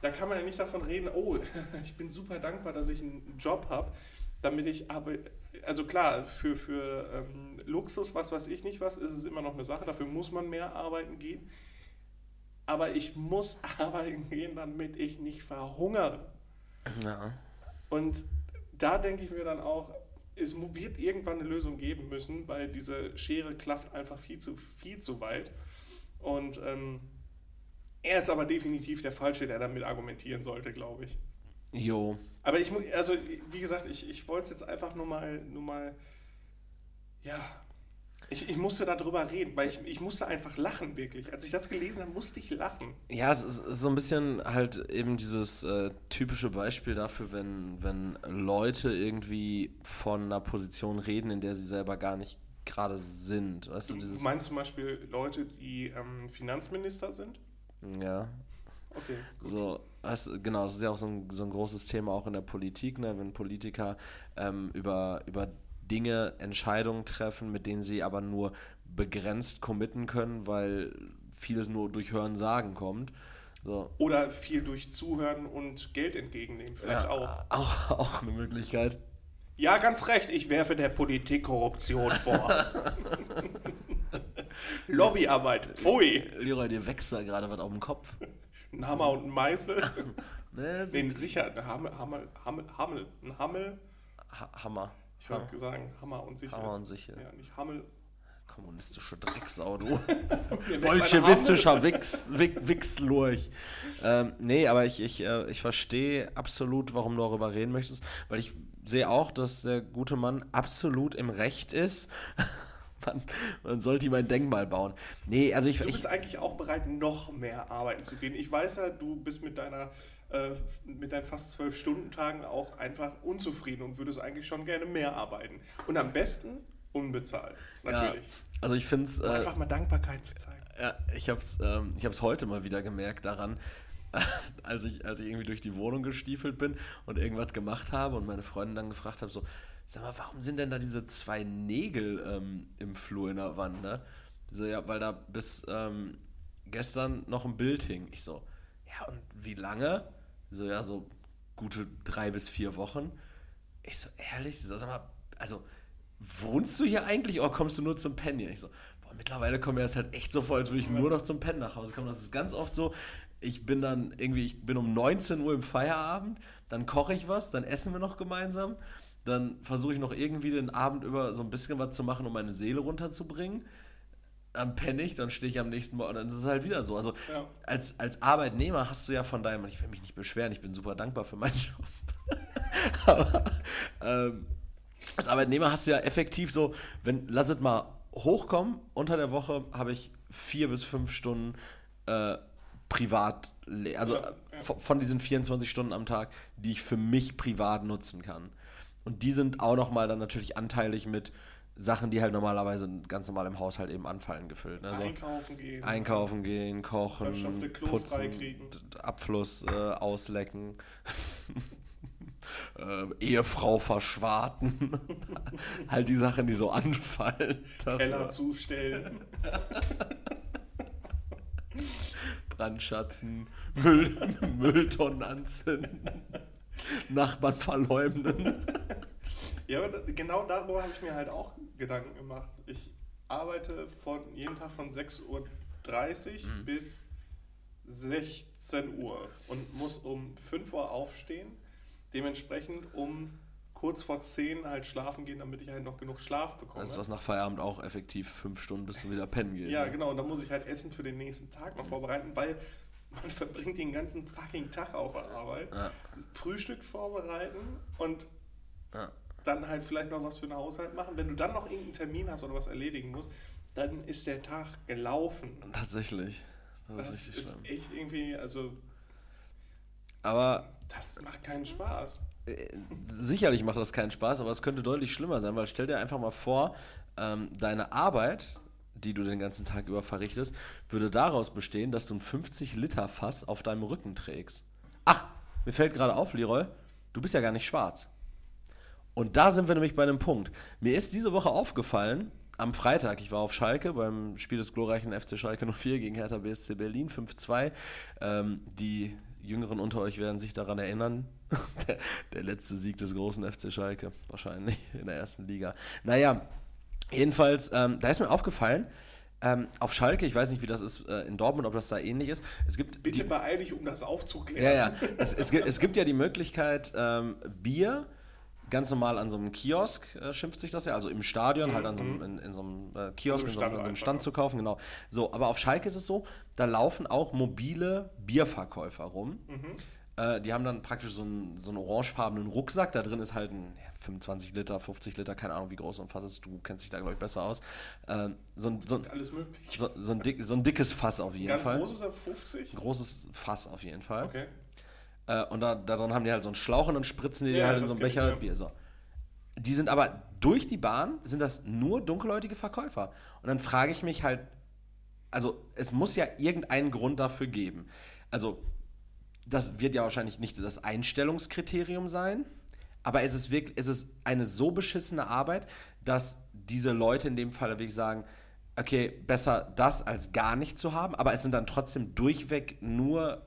da kann man ja nicht davon reden, oh, ich bin super dankbar, dass ich einen Job habe, damit ich aber, also klar, für, für ähm, Luxus, was weiß ich nicht was, ist es immer noch eine Sache, dafür muss man mehr arbeiten gehen. Aber ich muss arbeiten gehen, damit ich nicht verhungere. Ja. Und da denke ich mir dann auch, es wird irgendwann eine Lösung geben müssen, weil diese Schere klafft einfach viel zu, viel zu weit. Und ähm, er ist aber definitiv der Falsche, der damit argumentieren sollte, glaube ich. Jo. Aber ich muss, also wie gesagt, ich, ich wollte es jetzt einfach nur mal, nur mal, ja, ich, ich musste darüber reden, weil ich, ich musste einfach lachen, wirklich. Als ich das gelesen habe, musste ich lachen. Ja, es ist so ein bisschen halt eben dieses äh, typische Beispiel dafür, wenn, wenn Leute irgendwie von einer Position reden, in der sie selber gar nicht gerade sind. Weißt du, dieses du meinst zum Beispiel Leute, die ähm, Finanzminister sind? Ja. Okay. Gut. So, also, genau, das ist ja auch so ein, so ein großes Thema auch in der Politik, ne? wenn Politiker ähm, über, über Dinge, Entscheidungen treffen, mit denen sie aber nur begrenzt committen können, weil vieles nur durch Hören sagen kommt. So. Oder viel durch Zuhören und Geld entgegennehmen, vielleicht ja, auch. auch. Auch eine Möglichkeit. Ja, ganz recht, ich werfe der Politik Korruption vor. Lobbyarbeit, pfui. Leroy, dir wächst da gerade was auf dem Kopf. Ein Hammer und ein Meißel. ne, nee, sicher, ein Hammel, Hammel, Hammel, Hammel, ein Hammel. Ha Hammer. Ich würde sagen, Hammer und Sichel. Hammer und Sichel. Ja, nicht Hammel. Kommunistische Drecksau, du. Bolschewistischer Wichs, Wichslurch. Ähm, nee, aber ich, ich, äh, ich verstehe absolut, warum du darüber reden möchtest, weil ich sehe auch, dass der gute Mann absolut im Recht ist. man, man, sollte ihm ein Denkmal bauen. Nee, also ich. Du bist ich, eigentlich auch bereit, noch mehr arbeiten zu gehen. Ich weiß ja, du bist mit deiner mit deinen fast zwölf Stunden Tagen auch einfach unzufrieden und würdest eigentlich schon gerne mehr arbeiten. Und am besten unbezahlt, natürlich. Ja, also ich finde es. Äh, einfach mal Dankbarkeit zu zeigen. Ja, ich habe es ähm, heute mal wieder gemerkt daran, als ich, als ich irgendwie durch die Wohnung gestiefelt bin und irgendwas gemacht habe und meine Freundin dann gefragt habe, so, sag mal, warum sind denn da diese zwei Nägel ähm, im Flur in der Wand, ne? So, ja, weil da bis ähm, gestern noch ein Bild hing. Ich so, ja, und wie lange? So, ja, so gute drei bis vier Wochen. Ich so, ehrlich? So, sag mal, also, wohnst du hier eigentlich oder kommst du nur zum Pennen hier? Ich so, boah, mittlerweile kommt mir das halt echt so vor, als würde ich nur noch zum Pennen nach Hause kommen. Das ist ganz oft so, ich bin dann irgendwie, ich bin um 19 Uhr im Feierabend, dann koche ich was, dann essen wir noch gemeinsam, dann versuche ich noch irgendwie den Abend über so ein bisschen was zu machen, um meine Seele runterzubringen. Dann penne ich, dann stehe ich am nächsten Morgen, dann ist es halt wieder so. Also ja. als, als Arbeitnehmer hast du ja von deinem, ich will mich nicht beschweren, ich bin super dankbar für meinen Job. Aber ähm, als Arbeitnehmer hast du ja effektiv so, wenn, lass es mal hochkommen, unter der Woche habe ich vier bis fünf Stunden äh, privat, also ja, ja. von diesen 24 Stunden am Tag, die ich für mich privat nutzen kann. Und die sind auch nochmal dann natürlich anteilig mit Sachen, die halt normalerweise ganz normal im Haushalt eben anfallen, gefüllt. Also einkaufen gehen. Einkaufen gehen, kochen, putzen, Abfluss äh, auslecken. äh, Ehefrau verschwarten. halt die Sachen, die so anfallen. Keller zustellen. Brandschatzen, Müll, Mülltonnen anzünden, Nachbarn verleumden. Ja, aber genau darüber habe ich mir halt auch Gedanken gemacht. Ich arbeite von jeden Tag von 6.30 Uhr mhm. bis 16 Uhr und muss um 5 Uhr aufstehen. Dementsprechend um kurz vor 10 halt schlafen gehen, damit ich halt noch genug Schlaf bekomme. Also du hast nach Feierabend auch effektiv 5 Stunden, bis du wieder pennen gehst. Ja, ne? genau. Und dann muss ich halt Essen für den nächsten Tag noch mhm. vorbereiten, weil man verbringt den ganzen fucking Tag auf der Arbeit. Ja. Frühstück vorbereiten und ja dann halt vielleicht noch was für den Haushalt machen. Wenn du dann noch irgendeinen Termin hast oder was erledigen musst, dann ist der Tag gelaufen. Tatsächlich. Das, das ist, ist echt irgendwie, also. Aber. Das macht keinen Spaß. Äh, sicherlich macht das keinen Spaß, aber es könnte deutlich schlimmer sein, weil stell dir einfach mal vor, ähm, deine Arbeit, die du den ganzen Tag über verrichtest, würde daraus bestehen, dass du ein 50 Liter Fass auf deinem Rücken trägst. Ach, mir fällt gerade auf, Leroy, du bist ja gar nicht schwarz. Und da sind wir nämlich bei einem Punkt. Mir ist diese Woche aufgefallen, am Freitag, ich war auf Schalke beim Spiel des glorreichen FC Schalke 04 gegen Hertha BSC Berlin 5-2. Ähm, die Jüngeren unter euch werden sich daran erinnern. der, der, letzte Sieg des großen FC Schalke, wahrscheinlich in der ersten Liga. Naja, jedenfalls, ähm, da ist mir aufgefallen, ähm, auf Schalke, ich weiß nicht, wie das ist äh, in Dortmund, ob das da ähnlich ist. Es gibt Bitte beeil dich, um das aufzuklären. Ja, ja. Es, es, gibt, es gibt ja die Möglichkeit, ähm, Bier ganz normal an so einem Kiosk äh, schimpft sich das ja, also im Stadion, mhm. halt an so einem, mhm. in, in so einem äh, Kiosk, in so, in so einem Stand zu kaufen, genau. So, aber auf Schalke ist es so, da laufen auch mobile Bierverkäufer rum. Mhm. Äh, die haben dann praktisch so einen, so einen orangefarbenen Rucksack, da drin ist halt ein ja, 25 Liter, 50 Liter, keine Ahnung, wie groß so ein Fass ist, du kennst dich da, glaube ich, besser aus. Äh, so, ein, so, Alles möglich. So, so, ein dick, so ein dickes Fass auf jeden Ganz Fall. Großes auf 50? Ein großes Fass auf jeden Fall. Okay. Äh, und da, da drin haben die halt so einen Schlauch und dann spritzen die ja, halt in so einen Becher ja. Bier. So. Die sind aber durch die Bahn, sind das nur dunkelhäutige Verkäufer. Und dann frage ich mich halt, also es muss ja irgendeinen Grund dafür geben. Also das wird ja wahrscheinlich nicht das Einstellungskriterium sein, aber es ist wirklich, es ist eine so beschissene Arbeit, dass diese Leute in dem Fall wirklich sagen, okay, besser das als gar nicht zu haben, aber es sind dann trotzdem durchweg nur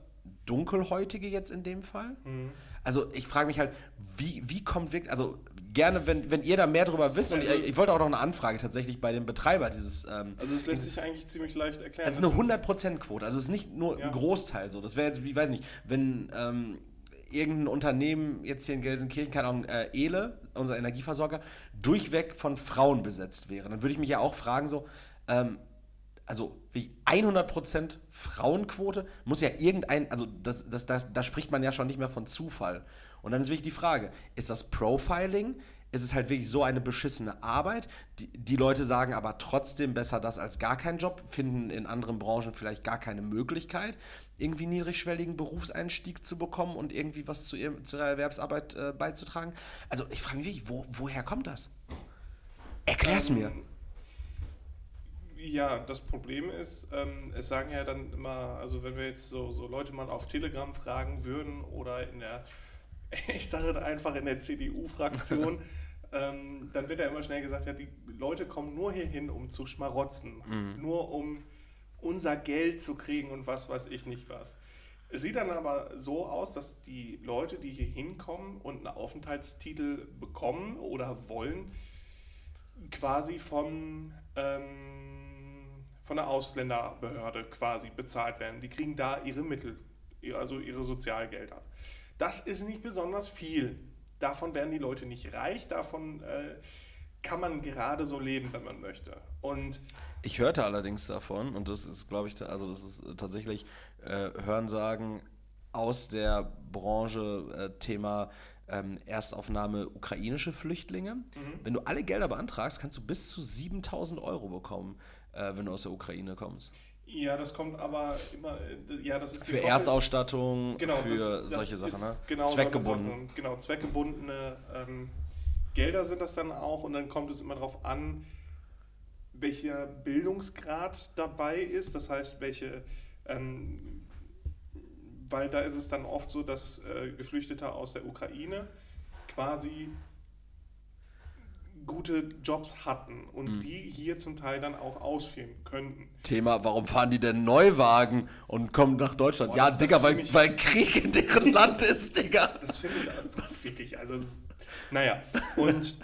Dunkelhäutige jetzt in dem Fall. Mhm. Also ich frage mich halt, wie, wie kommt wirklich, also gerne, wenn, wenn ihr da mehr darüber wisst, und ich, also ich, wollte auch noch eine Anfrage tatsächlich bei dem Betreiber dieses. Ähm, also es lässt sich eigentlich ziemlich leicht erklären. Es ist eine 100%-Quote, also es ist nicht nur ja. ein Großteil so. Das wäre jetzt, ich weiß nicht, wenn ähm, irgendein Unternehmen jetzt hier in Gelsenkirchen, keine Ahnung, äh, Ele, unser Energieversorger, durchweg von Frauen besetzt wäre, dann würde ich mich ja auch fragen so, ähm, also wie 100% Frauenquote muss ja irgendein, also das, das, da, da spricht man ja schon nicht mehr von Zufall. Und dann ist wirklich die Frage, ist das Profiling? Ist es halt wirklich so eine beschissene Arbeit? Die, die Leute sagen aber trotzdem besser das als gar kein Job, finden in anderen Branchen vielleicht gar keine Möglichkeit, irgendwie niedrigschwelligen Berufseinstieg zu bekommen und irgendwie was zu, ihr, zu ihrer Erwerbsarbeit äh, beizutragen. Also ich frage mich wirklich, wo, woher kommt das? Erklär's ähm, mir. Ja, das Problem ist, ähm, es sagen ja dann immer, also wenn wir jetzt so, so Leute mal auf Telegram fragen würden oder in der ich sage da einfach in der CDU-Fraktion, ähm, dann wird ja immer schnell gesagt, ja, die Leute kommen nur hierhin, um zu schmarotzen, mhm. nur um unser Geld zu kriegen und was weiß ich nicht was. Es sieht dann aber so aus, dass die Leute, die hier hinkommen und einen Aufenthaltstitel bekommen oder wollen, quasi von, ähm, von der Ausländerbehörde quasi bezahlt werden. Die kriegen da ihre Mittel, also ihre Sozialgelder. Das ist nicht besonders viel. Davon werden die Leute nicht reich, davon äh, kann man gerade so leben, wenn man möchte. Und ich hörte allerdings davon, und das ist, glaube ich, also das ist tatsächlich äh, Hörensagen aus der Branche äh, Thema ähm, Erstaufnahme ukrainische Flüchtlinge. Mhm. Wenn du alle Gelder beantragst, kannst du bis zu 7000 Euro bekommen, äh, wenn du aus der Ukraine kommst. Ja, das kommt aber immer, ja, das ist Für Erstausstattung, genau, für das, das solche Sachen, ne? Genau, zweckgebunden. Sachen, genau, zweckgebundene ähm, Gelder sind das dann auch und dann kommt es immer darauf an, welcher Bildungsgrad dabei ist, das heißt, welche, ähm, weil da ist es dann oft so, dass äh, Geflüchtete aus der Ukraine quasi gute Jobs hatten und mhm. die hier zum Teil dann auch ausführen könnten. Thema, warum fahren die denn Neuwagen und kommen nach Deutschland? Boah, ja, Digga, weil, weil Krieg in deren Land ist, Digga. Das finde ich einfach wirklich, also, naja, und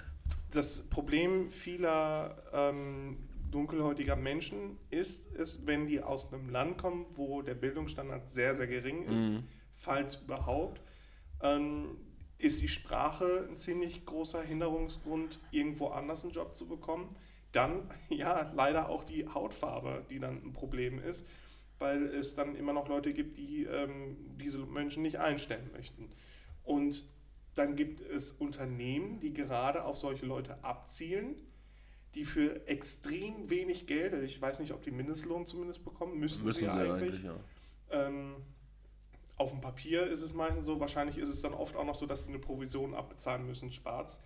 das Problem vieler ähm, dunkelhäutiger Menschen ist es, wenn die aus einem Land kommen, wo der Bildungsstandard sehr, sehr gering ist, mhm. falls überhaupt, ähm, ist die Sprache ein ziemlich großer Hinderungsgrund, irgendwo anders einen Job zu bekommen. Dann, ja, leider auch die Hautfarbe, die dann ein Problem ist, weil es dann immer noch Leute gibt, die ähm, diese Menschen nicht einstellen möchten. Und dann gibt es Unternehmen, die gerade auf solche Leute abzielen, die für extrem wenig Geld, also ich weiß nicht, ob die Mindestlohn zumindest bekommen, müssen, müssen sie, sie eigentlich. eigentlich ja. ähm, auf dem Papier ist es meistens so, wahrscheinlich ist es dann oft auch noch so, dass sie eine Provision abbezahlen müssen, Spaß.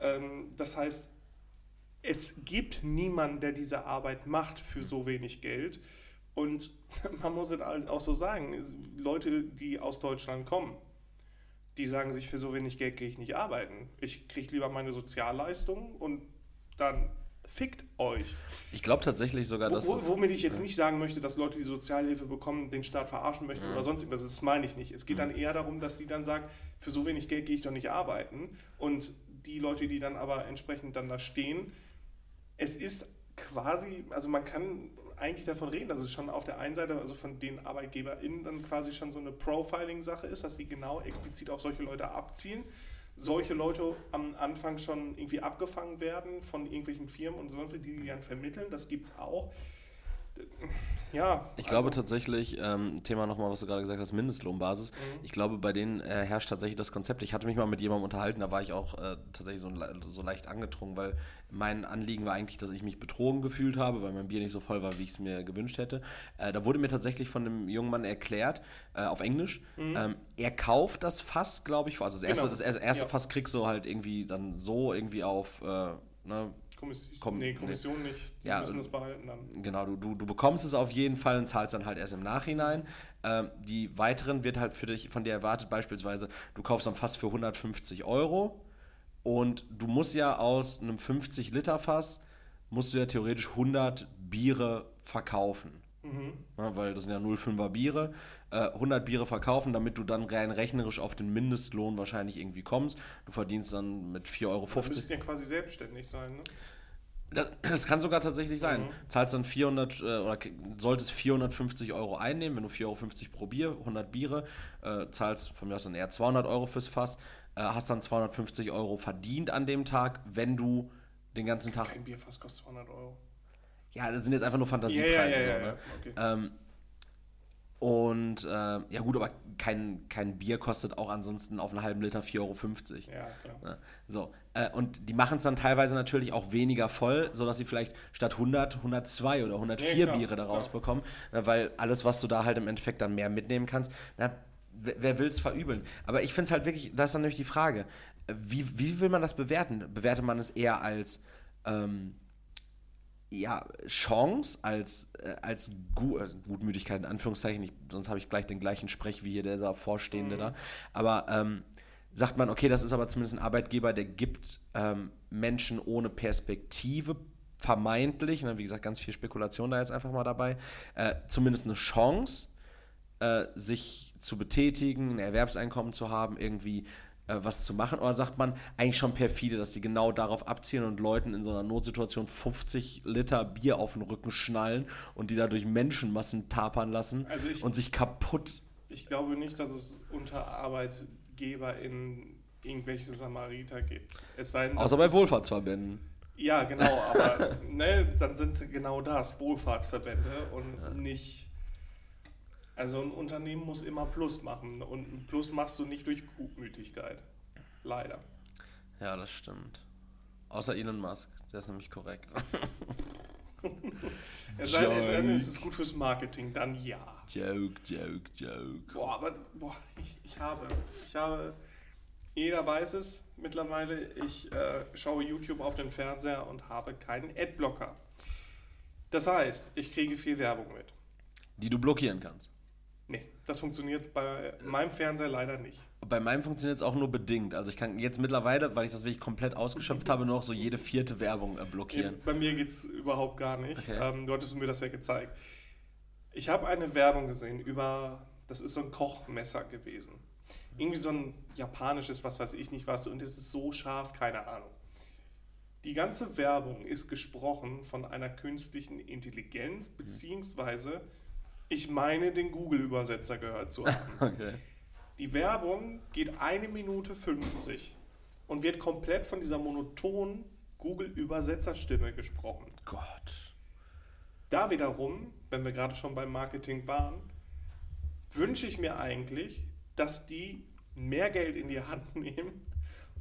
Ähm, das heißt, es gibt niemanden, der diese Arbeit macht für so wenig Geld. Und man muss es halt auch so sagen, Leute, die aus Deutschland kommen, die sagen sich, für so wenig Geld gehe ich nicht arbeiten. Ich kriege lieber meine Sozialleistungen und dann fickt euch. Ich glaube tatsächlich sogar, dass. Wo, das- womit ich jetzt nicht sagen möchte, dass Leute, die Sozialhilfe bekommen, den Staat verarschen möchten oder sonst irgendwas. Das meine ich nicht. Es geht dann eher darum, dass sie dann sagt, für so wenig Geld gehe ich doch nicht arbeiten. Und die Leute, die dann aber entsprechend dann da stehen, es ist quasi, also man kann eigentlich davon reden, dass es schon auf der einen Seite, also von den ArbeitgeberInnen dann quasi schon so eine Profiling-Sache ist, dass sie genau explizit auf solche Leute abzielen. Solche Leute am Anfang schon irgendwie abgefangen werden von irgendwelchen Firmen und so, die die dann vermitteln, das gibt es auch. Ja. Ich glaube also, tatsächlich, ähm, Thema nochmal, was du gerade gesagt hast, Mindestlohnbasis. Ich glaube, bei denen äh, herrscht tatsächlich das Konzept. Ich hatte mich mal mit jemandem unterhalten, da war ich auch äh, tatsächlich so, so leicht angetrunken, weil mein Anliegen war eigentlich, dass ich mich betrogen gefühlt habe, weil mein Bier nicht so voll war, wie ich es mir gewünscht hätte. Äh, da wurde mir tatsächlich von einem jungen Mann erklärt, äh, auf Englisch, ähm, er kauft das Fass, glaube ich, also das erste, Genau. das erste Ja. Fass kriegst du halt irgendwie dann so irgendwie auf, äh, ne, Kommission, Komm, nee, nee. Kommission nicht. Die Ja, müssen das behalten dann. Genau, du, du, du bekommst es auf jeden Fall und zahlst dann halt erst im Nachhinein. Ähm, die weiteren wird halt für dich von dir erwartet, beispielsweise, du kaufst dann Fass für 150 Euro und du musst ja aus einem 50-Liter-Fass, musst du ja theoretisch 100 Biere verkaufen. Ja, weil das sind ja 0,5er Biere. Äh, 100 Biere verkaufen, damit du dann rein rechnerisch auf den Mindestlohn wahrscheinlich irgendwie kommst. Du verdienst dann mit 4,50 Euro. Wir müssten ja quasi selbstständig sein, ne? Das, kann sogar tatsächlich sein. Mhm. Zahlst dann 400 äh, oder solltest 450 Euro einnehmen, wenn du 4,50 Euro pro Bier, 100 Biere, äh, zahlst von mir aus dann eher 200 Euro fürs Fass, äh, hast dann 250 Euro verdient an dem Tag, wenn du den ganzen Tag. Kein Bierfass kostet 200 Euro. Ja, das sind jetzt einfach nur Fantasiepreise. ja, ja, so, ja, ne? Okay. Ähm, und äh, ja gut, aber kein, kein Bier kostet auch ansonsten auf einen halben Liter 4,50 Euro. Ja, klar. Ne? So, und die machen es dann teilweise natürlich auch weniger voll, sodass sie vielleicht statt 100 102 oder 104 Ja, klar, Biere daraus klar. bekommen, ne, weil alles, was du da halt im Endeffekt dann mehr mitnehmen kannst, na, wer, will es verübeln? Aber ich finde es halt wirklich, da ist dann nämlich die Frage, äh, wie, wie will man das bewerten? Bewertet man es eher als ähm, ja, Chance, als, äh, als Gu äh, Gutmütigkeit in Anführungszeichen, ich, sonst habe ich gleich den gleichen Sprech wie hier der Vorstehende da, aber ähm, sagt man, okay, das ist aber zumindest ein Arbeitgeber, der gibt ähm, Menschen ohne Perspektive vermeintlich, ne, wie gesagt, ganz viel Spekulation da jetzt einfach mal dabei, äh, zumindest eine Chance, äh, sich zu betätigen, ein Erwerbseinkommen zu haben, irgendwie äh, was zu machen? Oder sagt man eigentlich schon perfide, dass sie genau darauf abzielen und Leuten in so einer Notsituation 50 Liter Bier auf den Rücken schnallen und die dadurch Menschenmassen tapern lassen Also ich- und sich kaputt. Ich glaube nicht, dass es unter Arbeitgeber in irgendwelche Samariter gibt. Es sei denn, Außer bei Wohlfahrtsverbänden. Ja, genau, aber ne, dann sind es genau das, Wohlfahrtsverbände und nicht. Also ein Unternehmen muss immer Plus machen und ein Plus machst du nicht durch Gutmütigkeit. Leider. Ja, das stimmt. Außer Elon Musk, der ist nämlich korrekt. Es sei denn, es ist gut fürs Marketing, dann ja. joke, joke, joke. Boah, aber boah, ich, ich habe, ich habe, jeder weiß es mittlerweile, ich äh, schaue YouTube auf den Fernseher und habe keinen Adblocker. Das heißt, ich kriege viel Werbung mit. Die du blockieren kannst. Nee, das funktioniert bei meinem Fernseher leider nicht. Bei meinem funktioniert es auch nur bedingt. Also ich kann jetzt mittlerweile, weil ich das wirklich komplett ausgeschöpft habe, nur noch so jede vierte Werbung äh, blockieren. Bei mir geht es überhaupt gar nicht. Okay. Ähm, du hattest mir das ja gezeigt. Ich habe eine Werbung gesehen über, das ist so ein Kochmesser gewesen. Irgendwie so ein japanisches, was weiß ich nicht was, und es ist so scharf, keine Ahnung. Die ganze Werbung ist gesprochen von einer künstlichen Intelligenz, beziehungsweise ich meine, den Google-Übersetzer gehört zu haben. Okay. Die Werbung geht eine Minute 50 und wird komplett von dieser monotonen Google-Übersetzerstimme gesprochen. Gott. Da wiederum, wenn wir gerade schon beim Marketing waren, wünsche ich mir eigentlich, dass die mehr Geld in die Hand nehmen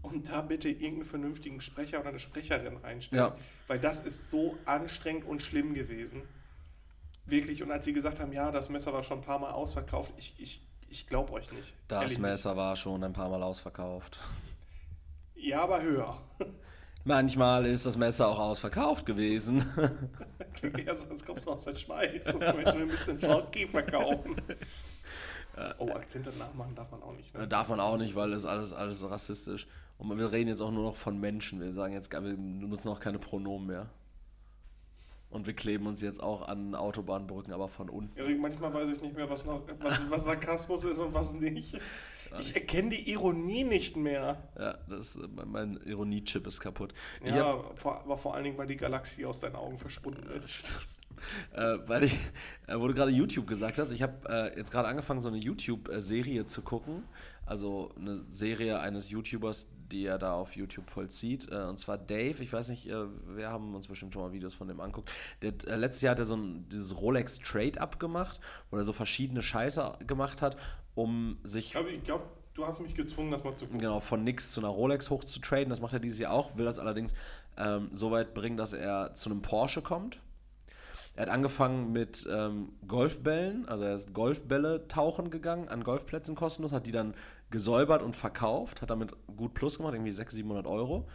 und da bitte irgendeinen vernünftigen Sprecher oder eine Sprecherin reinstellen. Ja. Weil das ist so anstrengend und schlimm gewesen. Wirklich. Und als sie gesagt haben, ja, das Messer war schon ein paar Mal ausverkauft, ich, ich, ich glaube euch nicht. Das. Messer war schon ein paar Mal ausverkauft. Ja, aber höher. Manchmal ist das Messer auch ausverkauft gewesen. Klingt eher so, als kommst du aus der Schweiz und möchtest mir ein bisschen Schoki verkaufen. Oh, Akzente nachmachen darf man auch nicht. Ne? Darf man auch nicht, weil es alles, alles so rassistisch. Und wir reden jetzt auch nur noch von Menschen. Wir sagen jetzt, wir benutzen auch keine Pronomen mehr. Und wir kleben uns jetzt auch an Autobahnbrücken, aber von unten. Erik, manchmal weiß ich nicht mehr, was, noch, was, was Sarkasmus ist und was nicht. Ich erkenne die Ironie nicht mehr. Ja, das, mein Ironie-Chip ist kaputt. Ich Ja, hab, vor, aber vor allen Dingen, weil die Galaxie aus deinen Augen verschwunden ist. Äh, weil ich, äh, wo du gerade YouTube gesagt hast, ich habe äh, jetzt gerade angefangen, so eine YouTube-Serie zu gucken. Also eine Serie eines YouTubers, die er da auf YouTube vollzieht. Äh, und zwar Dave. Ich weiß nicht, äh, wir haben uns bestimmt schon mal Videos von dem anguckt. Der, äh, letztes Jahr hat er so ein, dieses Rolex Trade-Up gemacht, wo er so verschiedene Scheiße gemacht hat, um sich Ich glaube, glaub, du hast mich gezwungen, das mal zu gucken. genau, von nix zu einer Rolex hoch zu traden. Das macht er dieses Jahr auch, will das allerdings ähm, so weit bringen, dass er zu einem Porsche kommt. Er hat angefangen mit ähm, Golfbällen, also er ist Golfbälle tauchen gegangen, an Golfplätzen kostenlos, hat die dann gesäubert und verkauft, hat damit gut Plus gemacht, irgendwie 600, 700 Euro,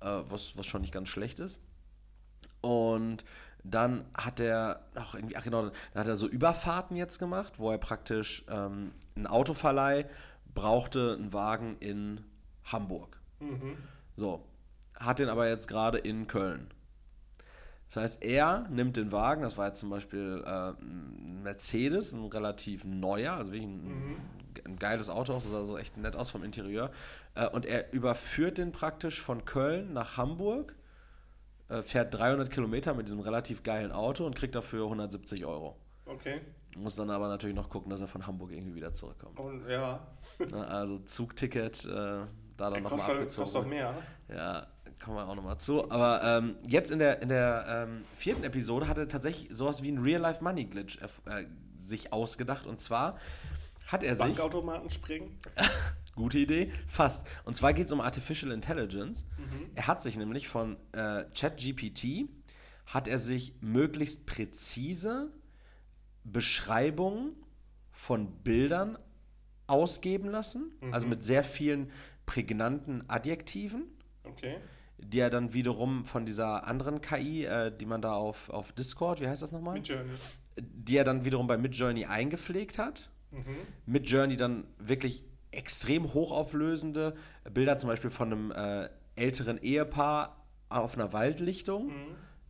äh, was, was schon nicht ganz schlecht ist. Und dann hat er, ach, irgendwie, ach genau, dann hat er so Überfahrten jetzt gemacht, wo er praktisch ähm, ein Autoverleih brauchte einen Wagen in Hamburg. So, hat den aber jetzt gerade in Köln. Das heißt, er nimmt den Wagen, das war jetzt zum Beispiel äh, ein Mercedes, ein relativ neuer, also wirklich ein, ein geiles Auto, das sah so echt nett aus vom Interieur. Äh, und er überführt den praktisch von Köln nach Hamburg, äh, fährt 300 Kilometer mit diesem relativ geilen Auto und kriegt dafür 170 Euro. Okay. Muss dann aber natürlich noch gucken, dass er von Hamburg irgendwie wieder zurückkommt. Und ja, Ne, Also Zugticket, äh, da dann nochmal abgezogen. kostet doch mehr. Ja, kommen wir auch nochmal zu. Aber ähm, jetzt in der, in der ähm, vierten Episode hat er tatsächlich sowas wie ein Real-Life-Money-Glitch äh, sich ausgedacht. Und zwar hat er sich. Bankautomaten springen. Gute Idee, fast. Und zwar geht es um Artificial Intelligence. Er hat sich nämlich von äh, ChatGPT, hat er sich möglichst präzise Beschreibungen von Bildern ausgeben lassen, also mit sehr vielen prägnanten Adjektiven Okay. Die er dann wiederum von dieser anderen KI, äh, die man da auf, auf Discord, wie heißt das nochmal? Mit Journey. Die er dann wiederum bei Midjourney eingepflegt hat. Midjourney dann wirklich extrem hochauflösende Bilder, zum Beispiel von einem äh, älteren Ehepaar auf einer Waldlichtung,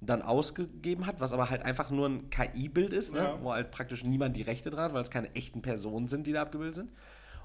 dann ausgegeben hat, was aber halt einfach nur ein KI-Bild ist, ne? Ja. wo halt praktisch niemand die Rechte dran hat, weil es keine echten Personen sind, die da abgebildet sind.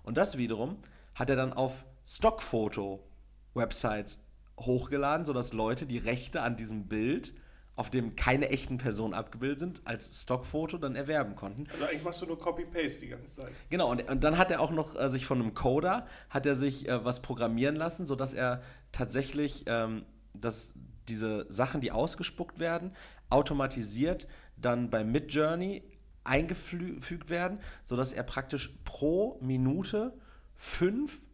Und das wiederum hat er dann auf Stockfoto-Websites hochgeladen, sodass Leute die Rechte an diesem Bild, auf dem keine echten Personen abgebildet sind, als Stockfoto dann erwerben konnten. Also eigentlich machst du nur Copy-Paste die ganze Zeit. Genau, und, und dann hat er auch noch äh, sich von einem Coder, hat er sich äh, was programmieren lassen, sodass er tatsächlich ähm, dass diese Sachen, die ausgespuckt werden, automatisiert dann bei Midjourney eingefügt werden, sodass er praktisch pro Minute fünf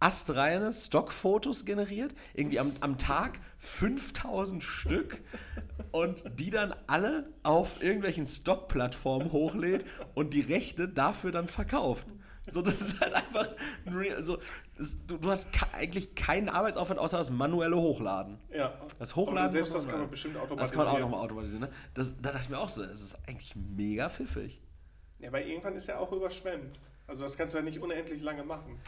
astreine Stockfotos generiert, irgendwie am, am Tag 5000 Stück und die dann alle auf irgendwelchen Stockplattformen hochlädt und die Rechte dafür dann verkauft. So, das ist halt einfach ein Real, so, das, du, du hast eigentlich keinen Arbeitsaufwand außer das manuelle Hochladen. Ja. Das Hochladen Aber selbst das kann man bestimmt Das kann man auch automatisieren. nochmal automatisieren. Ne? Das, da dachte ich mir auch so, es ist eigentlich mega pfiffig. Ja, weil irgendwann ist er auch überschwemmt. Also das kannst du ja nicht unendlich lange machen.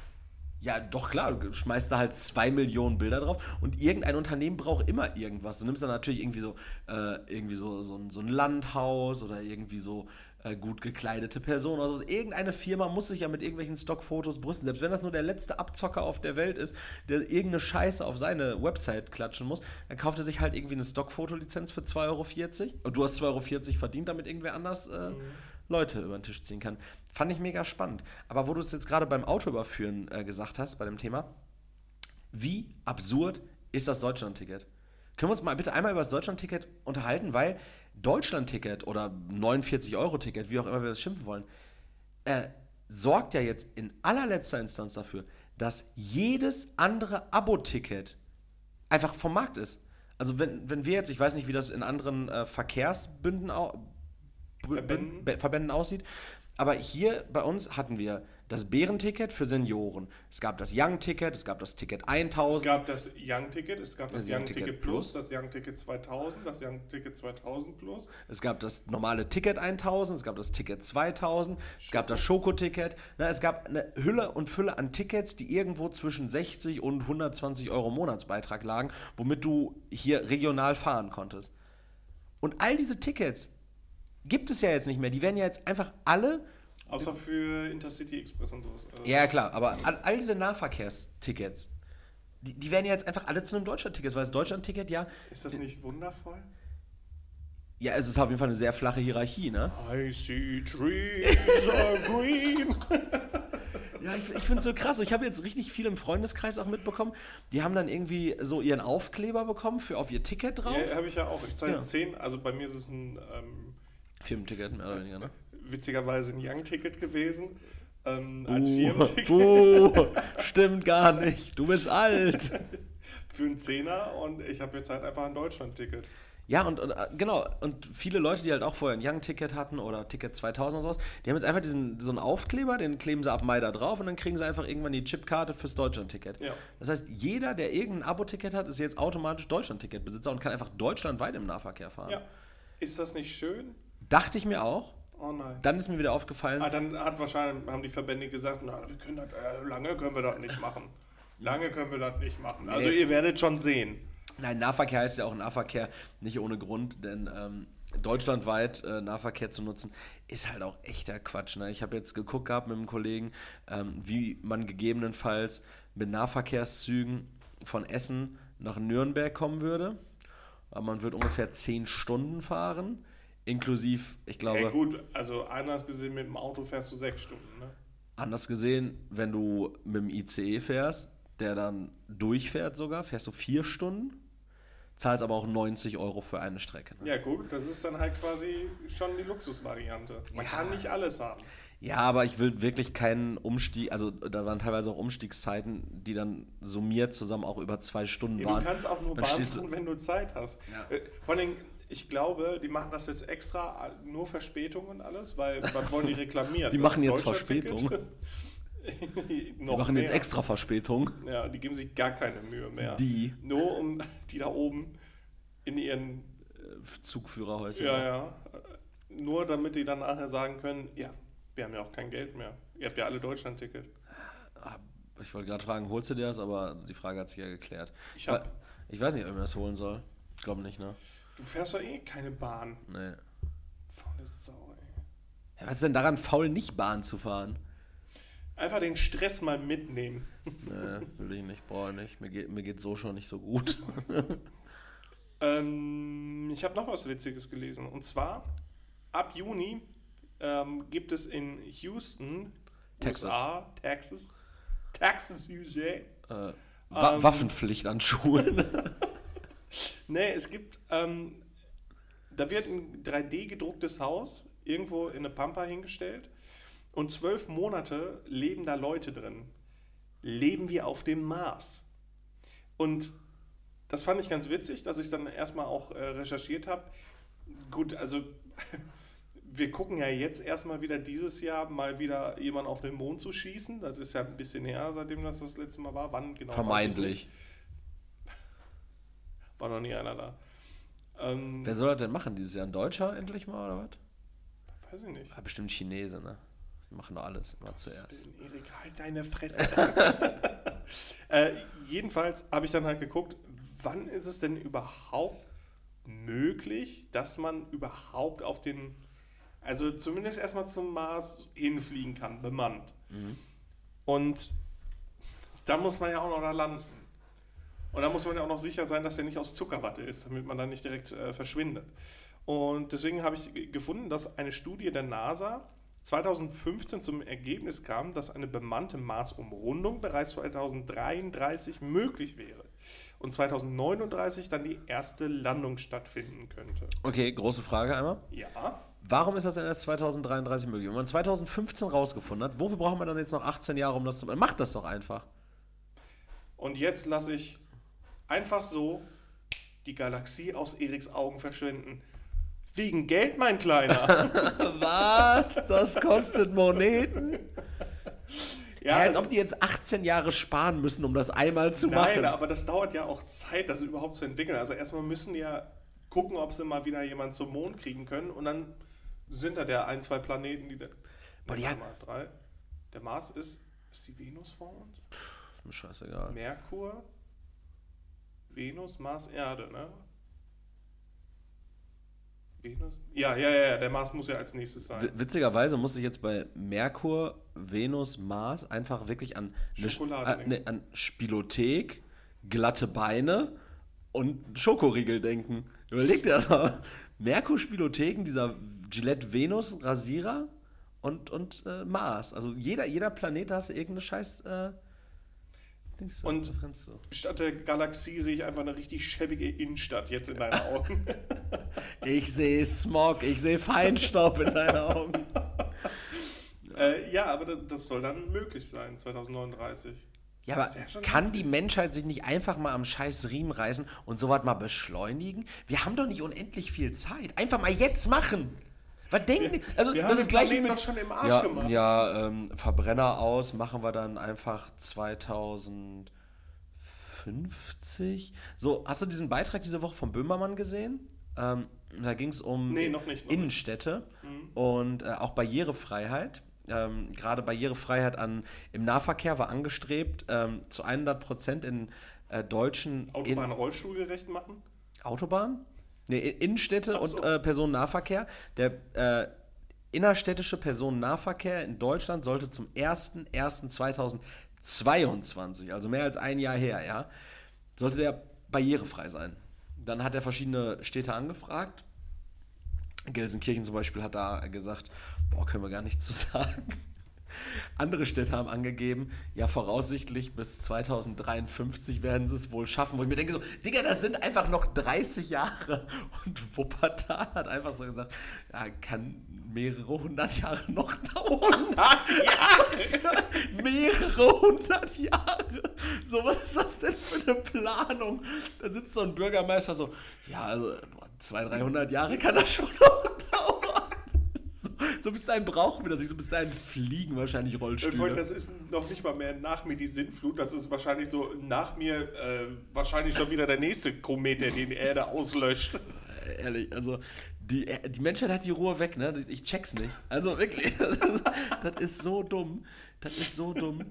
Ja, doch klar, du schmeißt da halt zwei Millionen Bilder drauf und irgendein Unternehmen braucht immer irgendwas. Du nimmst dann natürlich irgendwie so, äh, irgendwie so, so, ein, so ein Landhaus oder irgendwie so äh, gut gekleidete Personen oder so. Irgendeine Firma muss sich ja mit irgendwelchen Stockfotos brüsten. Selbst wenn das nur der letzte Abzocker auf der Welt ist, der irgendeine Scheiße auf seine Website klatschen muss, dann kauft er sich halt irgendwie eine Stockfotolizenz für 2,40 Euro und du hast 2,40 Euro verdient, damit irgendwer anders äh, Leute über den Tisch ziehen kann. Fand ich mega spannend. Aber wo du es jetzt gerade beim Autoüberführen äh, gesagt hast, bei dem Thema, wie absurd ist das Deutschlandticket? Können wir uns mal bitte einmal über das Deutschlandticket unterhalten, weil Deutschlandticket oder 49-Euro-Ticket, wie auch immer wir das schimpfen wollen, äh, sorgt ja jetzt in allerletzter Instanz dafür, dass jedes andere Abo-Ticket einfach vom Markt ist. Also wenn, wenn wir jetzt, ich weiß nicht, wie das in anderen äh, Verkehrsbünden Verbänden? Verbänden aussieht, aber hier bei uns hatten wir das Bärenticket für Senioren. Es gab das Young-Ticket, es gab das Ticket Es 1000. gab das Young-Ticket, es gab das Das Young-Ticket Plus, das Young-Ticket 2000, das Young-Ticket 2000 Plus. Es gab das normale Ticket 1000, es gab das Ticket 2000, es gab das Schoko-Ticket. Es gab eine Hülle und Fülle an Tickets, die irgendwo zwischen 60 und 120 Euro Monatsbeitrag lagen, womit du hier regional fahren konntest. Und all diese Tickets gibt es ja jetzt nicht mehr. Die werden ja jetzt einfach alle. Außer für Intercity Express und sowas. Also Ja, klar, aber all, diese Nahverkehrstickets, die, die werden ja jetzt einfach alle zu einem Deutschland-Ticket, weil das Deutschland-Ticket ja. Ist das nicht wundervoll? Ja, es ist auf jeden Fall eine sehr flache Hierarchie, ne? I see trees are green. Ja, ich, ich finde es so krass. Ich habe jetzt richtig viel im Freundeskreis auch mitbekommen. Die haben dann irgendwie so ihren Aufkleber bekommen für auf ihr Ticket drauf. Ja, habe ich ja auch. Ich zahle Ja. jetzt 10, also bei mir ist es ein ähm, Firmenticket, mehr oder weniger, ne? witzigerweise ein Young-Ticket gewesen. Ähm, als Buh, Firmenticket buh, stimmt gar nicht. Du bist alt. für einen Zehner und ich habe jetzt halt einfach ein Deutschland-Ticket. Ja, und, und äh, genau, und viele Leute, die halt auch vorher ein Young-Ticket hatten oder Ticket 2000 oder sowas, die haben jetzt einfach diesen, so einen Aufkleber, den kleben sie ab Mai da drauf und dann kriegen sie einfach irgendwann die Chipkarte fürs Deutschland-Ticket. Ja. Das heißt, jeder, der irgendein Abo-Ticket hat, ist jetzt automatisch Deutschland-Ticket-Besitzer und kann einfach deutschlandweit im Nahverkehr fahren. Ja. Ist das nicht schön? Dachte ich mir auch. Oh nein. Dann ist mir wieder aufgefallen, Ah, dann hat wahrscheinlich, haben die Verbände gesagt, na, wir können das, äh, lange können wir das nicht machen. Lange können wir das nicht machen. Also Nee. ihr werdet schon sehen. Nein, Nahverkehr heißt ja auch Nahverkehr nicht ohne Grund, denn ähm, deutschlandweit äh, Nahverkehr zu nutzen, ist halt auch echter Quatsch. Ne? Ich habe jetzt geguckt gehabt mit einem Kollegen, ähm, wie man gegebenenfalls mit Nahverkehrszügen von Essen nach Nürnberg kommen würde. Aber man wird ungefähr 10 Stunden fahren, inklusive, ich glaube, Ey, gut, also hat gesehen, mit dem Auto fährst du sechs Stunden, ne? anders gesehen, wenn du mit dem ICE fährst, der dann durchfährt sogar, fährst du 4 Stunden, zahlst aber auch 90 Euro für eine Strecke. Ne? Ja, gut, das ist dann halt quasi schon die Luxusvariante. Man Ja. kann nicht alles haben. Ja, aber ich will wirklich keinen Umstieg, also da waren teilweise auch Umstiegszeiten, die dann summiert zusammen auch über zwei Stunden Ja, waren. du kannst auch nur Bahn fahren, wenn du Zeit hast. Ja. Äh, vor allem, ich glaube, die machen das jetzt extra äh, nur Verspätung und alles, weil was wollen die reklamieren? Die machen jetzt? Verspätung. Die machen jetzt extra Verspätung. Ja, die geben sich gar keine Mühe mehr. Die Nur um die da oben in ihren, Zugführerhäuser. ja, ja, äh, nur damit die dann nachher sagen können, ja, wir haben ja auch kein Geld mehr. Ihr habt ja alle Deutschland-Ticket. Ah, Ich wollte gerade fragen, holst du dir das? Aber die Frage hat sich ja geklärt. Ich hab- ich weiß nicht, ob ich mir das holen soll. Ich glaube nicht, ne? Du fährst doch eh keine Bahn. Nee. Faule Sau, ey. Ja, was ist denn daran faul, nicht Bahn zu fahren? Einfach den Stress mal mitnehmen. Nee, will ich nicht, brauche ich nicht. Mir geht, mir geht so schon nicht so gut. Ähm, ich habe noch was Witziges gelesen. Und zwar, ab Juni ähm, gibt es in Houston, Texas. USA, Texas, Texas, USA. Äh, Wa Ähm. Waffenpflicht an Schulen. Nee, es gibt, ähm, da wird ein 3D gedrucktes Haus irgendwo in eine Pampa hingestellt und zwölf Monate leben da Leute drin. Leben wir auf dem Mars. Und das fand ich ganz witzig, dass ich dann erstmal auch äh, recherchiert habe. Gut, also wir gucken ja jetzt erstmal wieder dieses Jahr mal wieder jemanden auf den Mond zu schießen. Das ist ja ein bisschen her, seitdem das das letzte Mal war. Wann genau? Vermeintlich. War noch nie einer da. Ähm, Wer soll das denn machen dieses Jahr? Ein Deutscher endlich mal oder was? weiß ich nicht. Ah, bestimmt Chinese, ne? Die machen doch alles immer zuerst. Erik, halt deine Fresse. äh, jedenfalls habe ich dann halt geguckt, wann ist es denn überhaupt möglich, dass man überhaupt auf den, also zumindest erstmal zum Mars hinfliegen kann, bemannt. Und da muss man ja auch noch da landen. Und da muss man ja auch noch sicher sein, dass der nicht aus Zuckerwatte ist, damit man dann nicht direkt äh, verschwindet. Und deswegen habe ich gefunden, dass eine Studie der NASA 2015 zum Ergebnis kam, dass eine bemannte Marsumrundung bereits 2033 möglich wäre. Und 2039 dann die erste Landung stattfinden könnte. Okay, große Frage einmal. Ja, Warum ist das denn erst 2033 möglich? Wenn man 2015 rausgefunden hat, wofür braucht man dann jetzt noch 18 Jahre, um das zu machen? Macht das doch einfach. und jetzt lasse ich einfach so die Galaxie aus Eriks Augen verschwinden. Wegen Geld, mein Kleiner. Was? Das kostet Moneten? ja, als also- ob die jetzt 18 Jahre sparen müssen, um das einmal zu Nein, machen. aber das dauert ja auch Zeit, das überhaupt zu entwickeln. Also erstmal müssen die ja gucken, ob sie mal wieder jemanden zum Mond kriegen können und dann sind da der ein, zwei Planeten, die da. Boah, die mal, drei. Der Mars ist. Ist die Venus vor uns? Ist mir scheißegal. Merkur, Venus, Mars, Erde, ne? Venus? Ja, ja, ja, der Mars muss ja als nächstes sein. W- Witzigerweise muss ich jetzt bei Merkur, Venus, Mars einfach wirklich an, eine, Schokolade äh, ne, an Spielothek, glatte Beine und Schokoriegel denken. Überleg dir das mal. Merkur, Spielotheken, dieser Gillette Venus Rasierer und, und äh, Mars. Also jeder, jeder Planet, da hast du irgendeine scheiß äh, Dings, Und-. Statt der Galaxie sehe ich einfach eine richtig schäbige Innenstadt jetzt in deinen Augen. Ich sehe Smog, ich sehe Feinstaub in deinen Augen. äh, ja, aber das, soll dann möglich sein, 2039. Ja, aber kann die Menschheit sich nicht einfach mal am scheiß Riemen reißen und sowas mal beschleunigen? Wir haben doch nicht unendlich viel Zeit. Einfach mal jetzt machen. Was denken die? Also, wir das ist gleich Planeten mit, schon im Arsch ja, gemacht. Ja, ähm, Verbrenner aus machen wir dann einfach 2050. So, hast du diesen Beitrag diese Woche von Böhmermann gesehen? Ähm, da ging es um Nee, noch nicht, noch Innenstädte und äh, auch Barrierefreiheit. Ähm, Gerade Barrierefreiheit an, im Nahverkehr war angestrebt, ähm, zu 100 Prozent in äh, deutschen Autobahn rollstuhlgerecht machen? Autobahn? Nee, Innenstädte so. und äh, Personennahverkehr. Der äh, innerstädtische Personennahverkehr in Deutschland sollte zum 01.01.2022, also mehr als ein Jahr her, ja, sollte der barrierefrei sein. Dann hat er verschiedene Städte angefragt. Gelsenkirchen zum Beispiel hat da gesagt, boah, können wir gar nichts zu sagen. Andere Städte haben angegeben, ja, voraussichtlich bis 2053 werden sie es wohl schaffen. Wo ich mir denke, so, Digga, das sind einfach noch 30 Jahre. Und Wuppertal hat einfach so gesagt, ja, kann mehrere hundert Jahre noch dauern. mehrere hundert Jahre. So, was ist das denn für eine Planung? Da sitzt so ein Bürgermeister so, ja, also 200, 300 Jahre kann das schon noch dauern. So, bis dahin brauchen wir das nicht. So bis dahin fliegen wahrscheinlich Äh, Freunde, Rollstühle. das ist noch nicht mal mehr nach mir die Sintflut, das ist wahrscheinlich so nach mir äh, wahrscheinlich schon wieder der nächste Komet, der die Erde auslöscht. Äh, Ehrlich, also die, die Menschheit hat die Ruhe weg, ne? Ich check's nicht. Also wirklich, das ist, das ist so dumm. Das ist so dumm.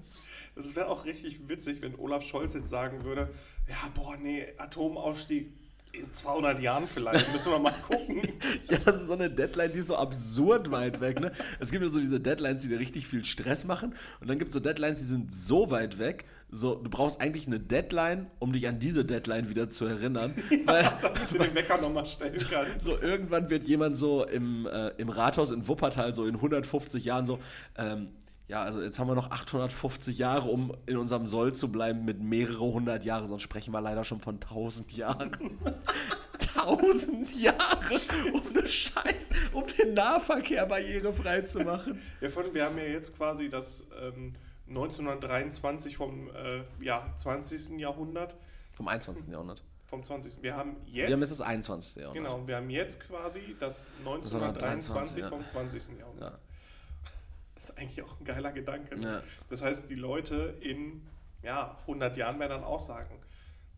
Das wäre auch richtig witzig, wenn Olaf Scholz jetzt sagen würde, ja, boah, nee, Atomausstieg in 200 Jahren vielleicht, müssen wir mal gucken. Ja, das ist so eine Deadline, die ist so absurd weit weg, ne? Es gibt ja so diese Deadlines, die dir richtig viel Stress machen. Und dann gibt es so Deadlines, die sind so weit weg. So, du brauchst eigentlich eine Deadline, um dich an diese Deadline wieder zu erinnern. Weil Damit du den Wecker nochmal stellen kannst. so irgendwann wird jemand so im, äh, im Rathaus in Wuppertal so in 150 Jahren so, ähm, ja, also jetzt haben wir noch 850 Jahre, um in unserem Soll zu bleiben mit mehrere hundert Jahre, sonst sprechen wir leider schon von 1000 Jahren. 1000 Jahre, um eine Scheiß, um den Nahverkehr barrierefrei zu machen. Ja, allem, wir haben ja jetzt quasi das ähm, 1923 vom äh, ja, 20. Jahrhundert. Vom 21. Jahrhundert. Vom 20. Wir haben jetzt. Wir haben jetzt das 21. Jahrhundert. Genau, wir haben jetzt quasi das 1923 ja. vom 20. Jahrhundert. Ja. Das ist eigentlich auch ein geiler Gedanke. ne? Ja. Das heißt, die Leute in ja, 100 Jahren werden dann auch sagen,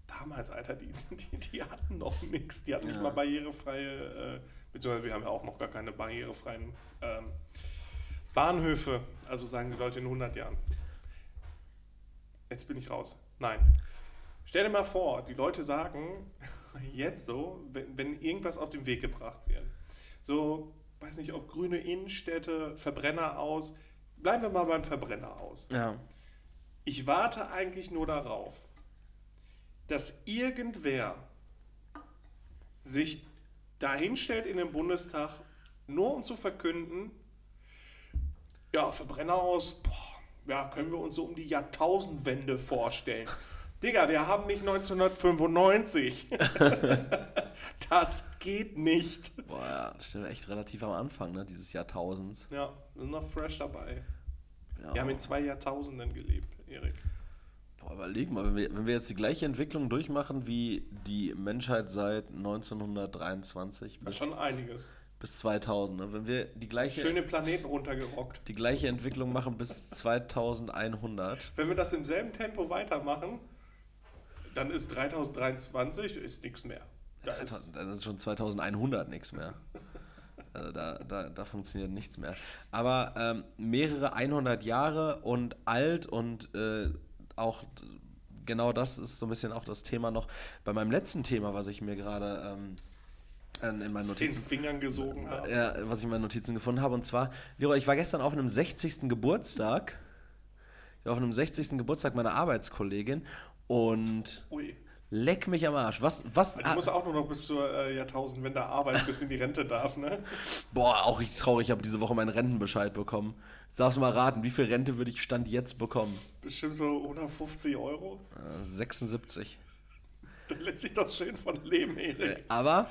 damals, Alter, die, die, die hatten noch nichts. Die hatten nicht Ja. mal barrierefreie, äh, beziehungsweise wir haben ja auch noch gar keine barrierefreien ähm, Bahnhöfe. Also sagen die Leute in 100 Jahren. Jetzt bin ich raus. Nein. Stell dir mal vor, die Leute sagen jetzt so, wenn, wenn irgendwas auf den Weg gebracht wird. So, weiß nicht, ob grüne Innenstädte, Verbrenner aus. Bleiben wir mal beim Verbrenner aus. Ja. Ich warte eigentlich nur darauf, dass irgendwer sich dahinstellt in den Bundestag, nur um zu verkünden, ja, Verbrenner aus, boah, ja, können wir uns so um die Jahrtausendwende vorstellen. Digga, wir haben nicht 1995. das geht nicht. Boah, ja, das steht echt relativ am Anfang, ne, dieses Jahrtausends. Ja, wir sind noch fresh dabei. Ja. Wir haben in zwei Jahrtausenden gelebt, Erik. Boah, überleg mal, wenn wir, wenn wir jetzt die gleiche Entwicklung durchmachen wie die Menschheit seit 1923 Das bis, ist schon einiges. bis 2000, ne? wenn wir die gleiche, Schöne Planeten runtergerockt. die gleiche Entwicklung machen bis 2100, Wenn wir das im selben Tempo weitermachen, dann ist 3023 ist nichts mehr. Da ist, dann ist schon 2100 nichts mehr. Also da, da, da funktioniert nichts mehr. Aber ähm, mehrere 100 Jahre und alt und äh, auch genau das ist so ein bisschen auch das Thema noch bei meinem letzten Thema, was ich mir gerade ähm, in meinen Notizen. Fingern gesogen haben. Ja, was ich in meinen Notizen gefunden habe. Und zwar, Leroy, ich war gestern auf einem 60. Geburtstag. Ich war auf einem 60. Geburtstag meiner Arbeitskollegin und Ui. leck mich am Arsch. Was, was, Du musst auch nur noch bis zur äh, Jahrtausendwende arbeiten, bis in die Rente darf, ne? boah, auch richtig traurig, ich habe diese Woche meinen Rentenbescheid bekommen. Darfst du mal raten, wie viel Rente würde ich Stand jetzt bekommen? Bestimmt so 150 Euro. Äh, 76. Da lässt sich doch schön von leben, Äh, Erik. Aber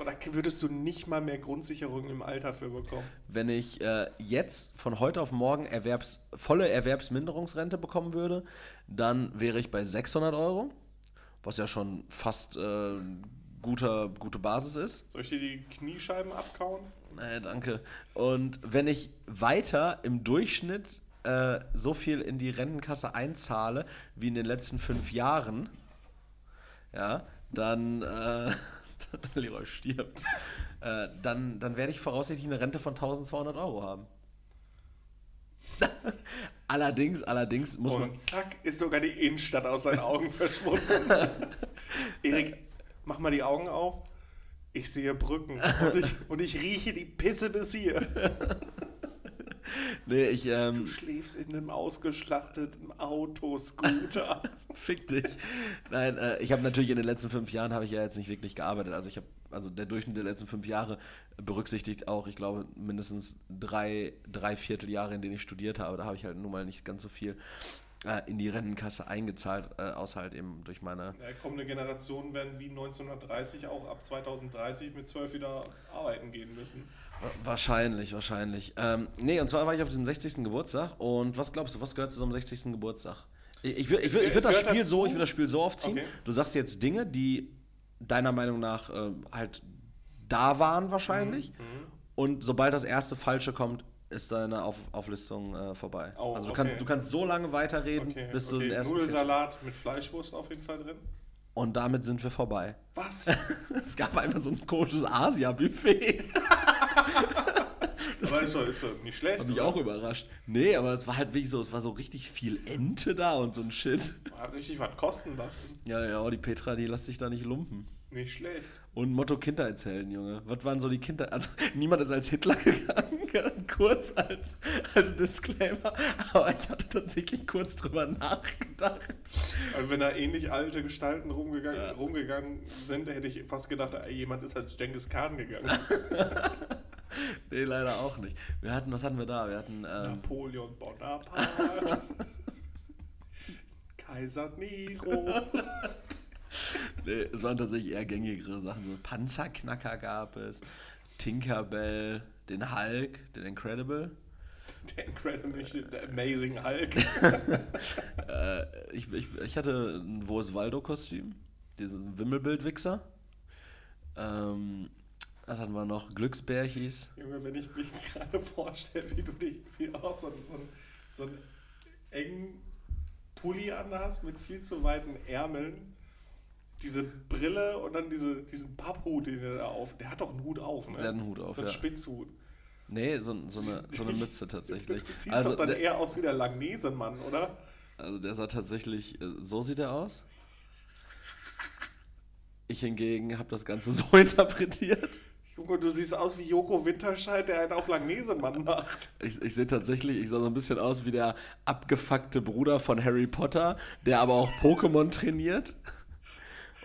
Oder würdest du nicht mal mehr Grundsicherung im Alter für bekommen? wenn ich äh, jetzt von heute auf morgen Erwerbs, volle Erwerbsminderungsrente bekommen würde, dann wäre ich bei 600 Euro, was ja schon fast äh, guter, gute Basis ist. Soll ich dir die Kniescheiben abkauen? Nee, danke. Und wenn ich weiter im Durchschnitt äh, so viel in die Rentenkasse einzahle wie in den letzten fünf Jahren, ja, dann äh, Leroy stirbt, äh, dann, dann werde ich voraussichtlich eine Rente von 1200 Euro haben. allerdings, allerdings muss man. Und zack, ist sogar die Innenstadt aus seinen Augen verschwunden. Erik, mach mal die Augen auf. Ich sehe Brücken und ich, und ich rieche die Pisse bis hier. Nee, ich, ähm, Du schläfst in einem ausgeschlachteten Autoscooter. Fick dich. Nein, äh, ich habe natürlich in den letzten fünf Jahren habe ich ja jetzt nicht wirklich gearbeitet. Also ich habe, also der Durchschnitt der letzten fünf Jahre berücksichtigt auch, ich glaube, mindestens drei, drei Vierteljahre, in denen ich studiert habe. Da habe ich halt nun mal nicht ganz so viel äh, in die Rentenkasse eingezahlt, äh, außer halt eben durch meine. Ja, kommende Generationen werden wie 1930 auch ab 2030 mit 12 wieder arbeiten gehen müssen. Wa- Wahrscheinlich, wahrscheinlich. Ähm, nee, und zwar war ich auf diesem 60. Geburtstag und was glaubst du, was gehört zu so einem 60. Geburtstag? Ich, ich würde ich ich Es würd das Spiel so, dazu- ich würd das Spiel so aufziehen. Okay. Du sagst jetzt Dinge, die deiner Meinung nach äh, halt da waren wahrscheinlich. Mhm, Und sobald das erste Falsche kommt, ist deine auf Auflistung äh, vorbei. Oh, also du, okay. kannst, du kannst so lange weiterreden, Okay, bis du okay. den ersten Nudelsalat mit Fleischwurst auf jeden Fall drin. Und damit sind wir vorbei. Was? es gab einfach so ein komisches Asia-Buffet. Aber ist doch, ist doch nicht schlecht. Hat mich oder? auch überrascht. Nee, aber es war halt wirklich so, es war so richtig viel Ente da und so ein Shit. Hat richtig was kosten lassen. Ja, ja, die Petra, die lässt sich da nicht lumpen. Nicht schlecht. Und Motto Kindheitshelden, Junge. Was waren so die Kinder? Also, niemand ist als Hitler gegangen, kurz als, als Disclaimer. Aber ich hatte tatsächlich kurz drüber nachgedacht. Also wenn da ähnlich alte Gestalten rumgegangen, rumgegangen sind, hätte ich fast gedacht, ey, jemand ist als Genghis Khan gegangen. Nee, leider auch nicht. Wir hatten, was hatten wir da? Wir hatten, ähm, Napoleon Bonaparte. Kaiser Nero. nee, es waren tatsächlich eher gängigere Sachen. So Panzerknacker gab es, Tinkerbell, den Hulk, den Incredible. Der Incredible, der Amazing Hulk. Äh, ich, ich, ich hatte ein Wo ist Waldo-Kostüm, diesen Wimmelbild-Wichser. Ähm, was hatten wir noch? Glücksbärchis. Junge, wenn ich mich gerade vorstelle, wie du dich wie auch so, so, so einen engen Pulli anhast mit viel zu weiten Ärmeln, diese Brille und dann diese, diesen Papphut, den er da auf. Der hat doch einen Hut auf, ne? Der hat einen Hut auf, so einen ja. Spitzhut. Nee, so, so, eine, so eine Mütze tatsächlich. Du siehst Also doch dann der, eher aus wie der Langnesemann, oder? also der sah tatsächlich, äh, so sieht er aus. Ich hingegen habe das Ganze so interpretiert. Junge, du siehst aus wie Joko Winterscheid, der einen auf Langnesemann macht. Ich, ich sehe tatsächlich, ich sah so ein bisschen aus wie der abgefuckte Bruder von Harry Potter, der aber auch Pokémon trainiert.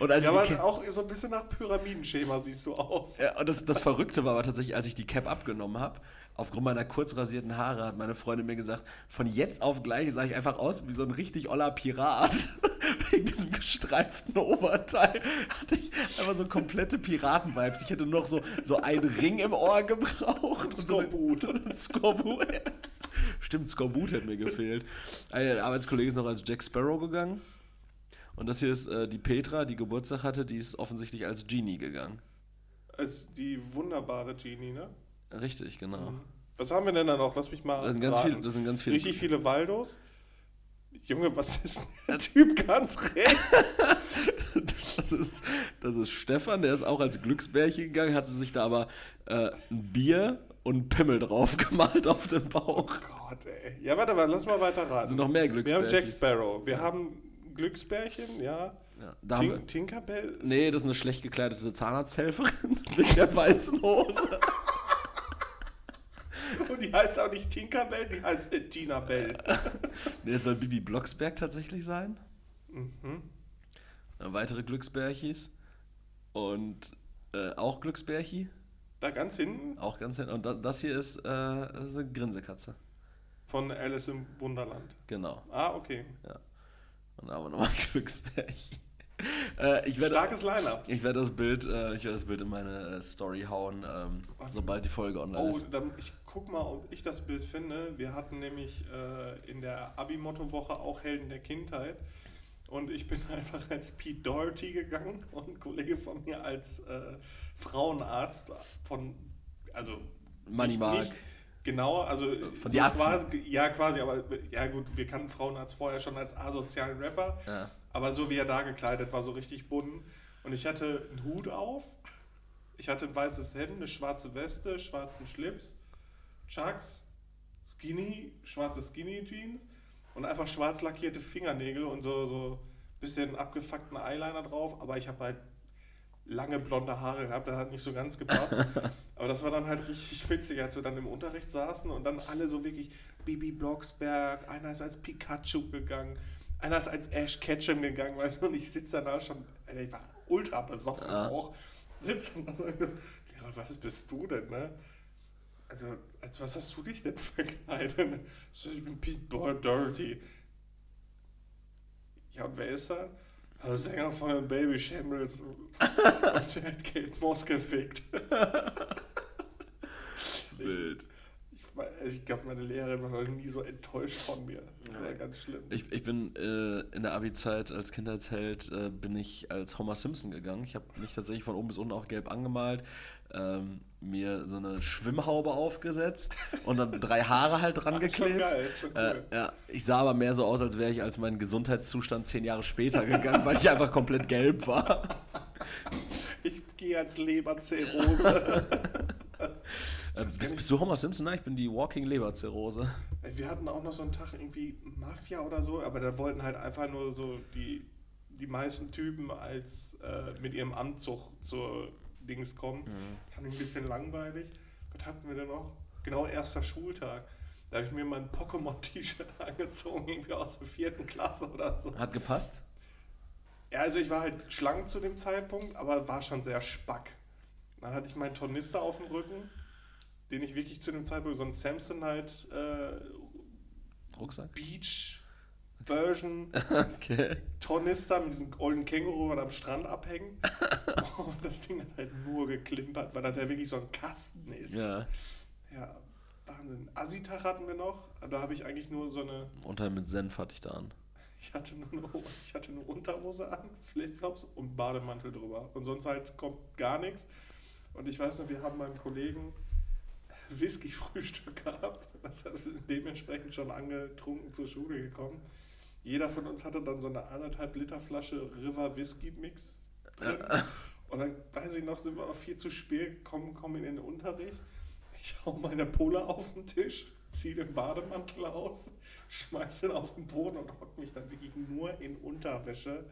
Und als Ja, aber auch so ein bisschen nach Pyramidenschema siehst du aus. Ja, und das, das Verrückte war aber tatsächlich, als ich die Cap abgenommen habe, aufgrund meiner kurz rasierten Haare, hat meine Freundin mir gesagt, von jetzt auf gleich sah ich einfach aus wie so ein richtig oller Pirat. Wegen diesem gestreiften Oberteil hatte ich einfach so komplette Piraten-Vibes. Ich hätte noch so, so einen Ring im Ohr gebraucht. Und Skorbut. und Skorbut. Stimmt, Skorbut hätte mir gefehlt. Ein Arbeitskollege ist noch als Jack Sparrow gegangen. Und das hier ist äh, die Petra, die Geburtstag hatte, die ist offensichtlich als Genie gegangen. Als die wunderbare Genie, ne? Richtig, genau. Was haben wir denn da noch? Lass mich mal. Das sind ganz viele, das sind ganz viele. Richtig viele Waldos. Junge, was ist denn der Typ ganz rechts? Das ist, das ist Stefan, der ist auch als Glücksbärchen gegangen, hat sich da aber äh, ein Bier und einen Pimmel drauf gemalt auf den Bauch. Gott, ey. Ja, warte mal, lass mal weiter raten. sind noch mehr wir haben Jack Glücksbärchen. Sparrow. Wir haben Glücksbärchen, ja. Ja, Tinkerbell? nee, das ist eine schlecht gekleidete Zahnarzthelferin mit der weißen Hose. Und die heißt auch nicht Tinkerbell, die heißt äh, Tina Bell. Nee, es soll Bibi Blocksberg tatsächlich sein. Mhm. Äh, Weitere Glücksbärchis. Und äh, auch Glücksbärchi. Da ganz hinten Auch ganz hin. Und da, das hier ist, äh, das ist eine Grinsekatze. von Alice im Wunderland. Genau. Ah, okay. Und da haben wir nochmal Glücksbärchi. Äh, ich werde Starkes Line-Up. ich werde das Bild, äh, ich werde das Bild in meine äh, Story hauen, ähm, sobald die Folge online Oh, ist. dann, ich guck mal, ob ich das Bild finde. Wir hatten nämlich äh, in der Abi-Motto-Woche auch Helden der Kindheit. Und ich bin einfach als Pete Doherty gegangen und ein Kollege von mir als äh, Frauenarzt von, also Money Mark. nicht Genau, also Von die Atzen. quasi, ja quasi, aber ja gut, wir kannten Frauenarzt vorher schon als asozialen Rapper, Ja. aber so wie er da gekleidet war, so richtig bunt. Und ich hatte einen Hut auf, ich hatte ein weißes Hemd, eine schwarze Weste, schwarzen Schlips, Chucks, Skinny, schwarze Skinny Jeans und einfach schwarz lackierte Fingernägel und so so bisschen abgefuckten Eyeliner drauf, aber ich habe halt lange blonde Haare gehabt, das hat nicht so ganz gepasst. Aber das war dann halt richtig witzig, als wir dann im Unterricht saßen und dann alle so wirklich Bibi Blocksberg, einer ist als Pikachu gegangen, einer ist als Ash Ketchum gegangen, weißt du, und ich sitze danach schon, Alter, ich war ultra besoffen Ja. auch, sitze dann da so, Lehrer, was bist du denn, ne? Also, als was hast du dich denn verkleidet? Ich bin Pete Boy Dirty. Ja, und wer ist er? Der Sänger von den Baby Shambles. und Kate Moss gefickt. Wild. Ich, also ich glaube, meine Lehrerin war noch nie so enttäuscht von mir. Das war ganz schlimm. Ich, ich bin äh, in der Abi-Zeit als Kindheitsheld äh, bin ich als Homer Simpson gegangen. Ich habe mich tatsächlich von oben bis unten auch gelb angemalt, ähm, mir so eine Schwimmhaube aufgesetzt und dann drei Haare halt dran Ach, geklebt. Schon geil, schon Äh, cool. ja, ich sah aber mehr so aus, als wäre ich als mein Gesundheitszustand zehn Jahre später gegangen, weil ich einfach komplett gelb war. ich gehe als Leberzirrhose. Äh, bist, bist du Homer Simpson? Nein, ich bin die Walking Leberzirrhose. Wir hatten auch noch so einen Tag irgendwie Mafia oder so, aber da wollten halt einfach nur so die, die meisten Typen als äh, mit ihrem Anzug zur Dings kommen. Fand ich ein bisschen langweilig. Was hatten wir denn noch? Genau, erster Schultag. Da habe ich mir mein Pokémon-T-Shirt angezogen, irgendwie aus der vierten Klasse oder so. Hat gepasst? Ja, also ich war halt schlank zu dem Zeitpunkt, aber war schon sehr spack. Dann hatte ich meinen Tornister auf dem Rücken, den ich wirklich zu dem Zeitpunkt so ein Samsonite äh, Rucksack? Beach Version Okay. Tornister mit diesem ollen Känguru am Strand abhängen. Und das Ding hat halt nur geklimpert, weil das ja wirklich so ein Kasten ist. Ja. ja Wahnsinn. Asitag hatten wir noch, aber da habe ich eigentlich nur so eine, Unterhemd mit Senf hatte ich da an. ich hatte nur eine, ich hatte eine Unterhose an, Flipflops und Bademantel drüber. Und sonst halt kommt gar nichts. Und ich weiß noch, wir haben meinem Kollegen Whisky-Frühstück gehabt. Das heißt, wir sind dementsprechend schon angetrunken zur Schule gekommen. Jeder von uns hatte dann so eine anderthalb Liter Flasche River Whisky Mix drin. Und dann, weiß ich noch, sind wir aber viel zu spät gekommen, kommen in den Unterricht. Ich hau meine Pulle auf den Tisch, ziehe den Bademantel aus, schmeiß den auf den Boden und hock mich dann wirklich nur in Unterwäsche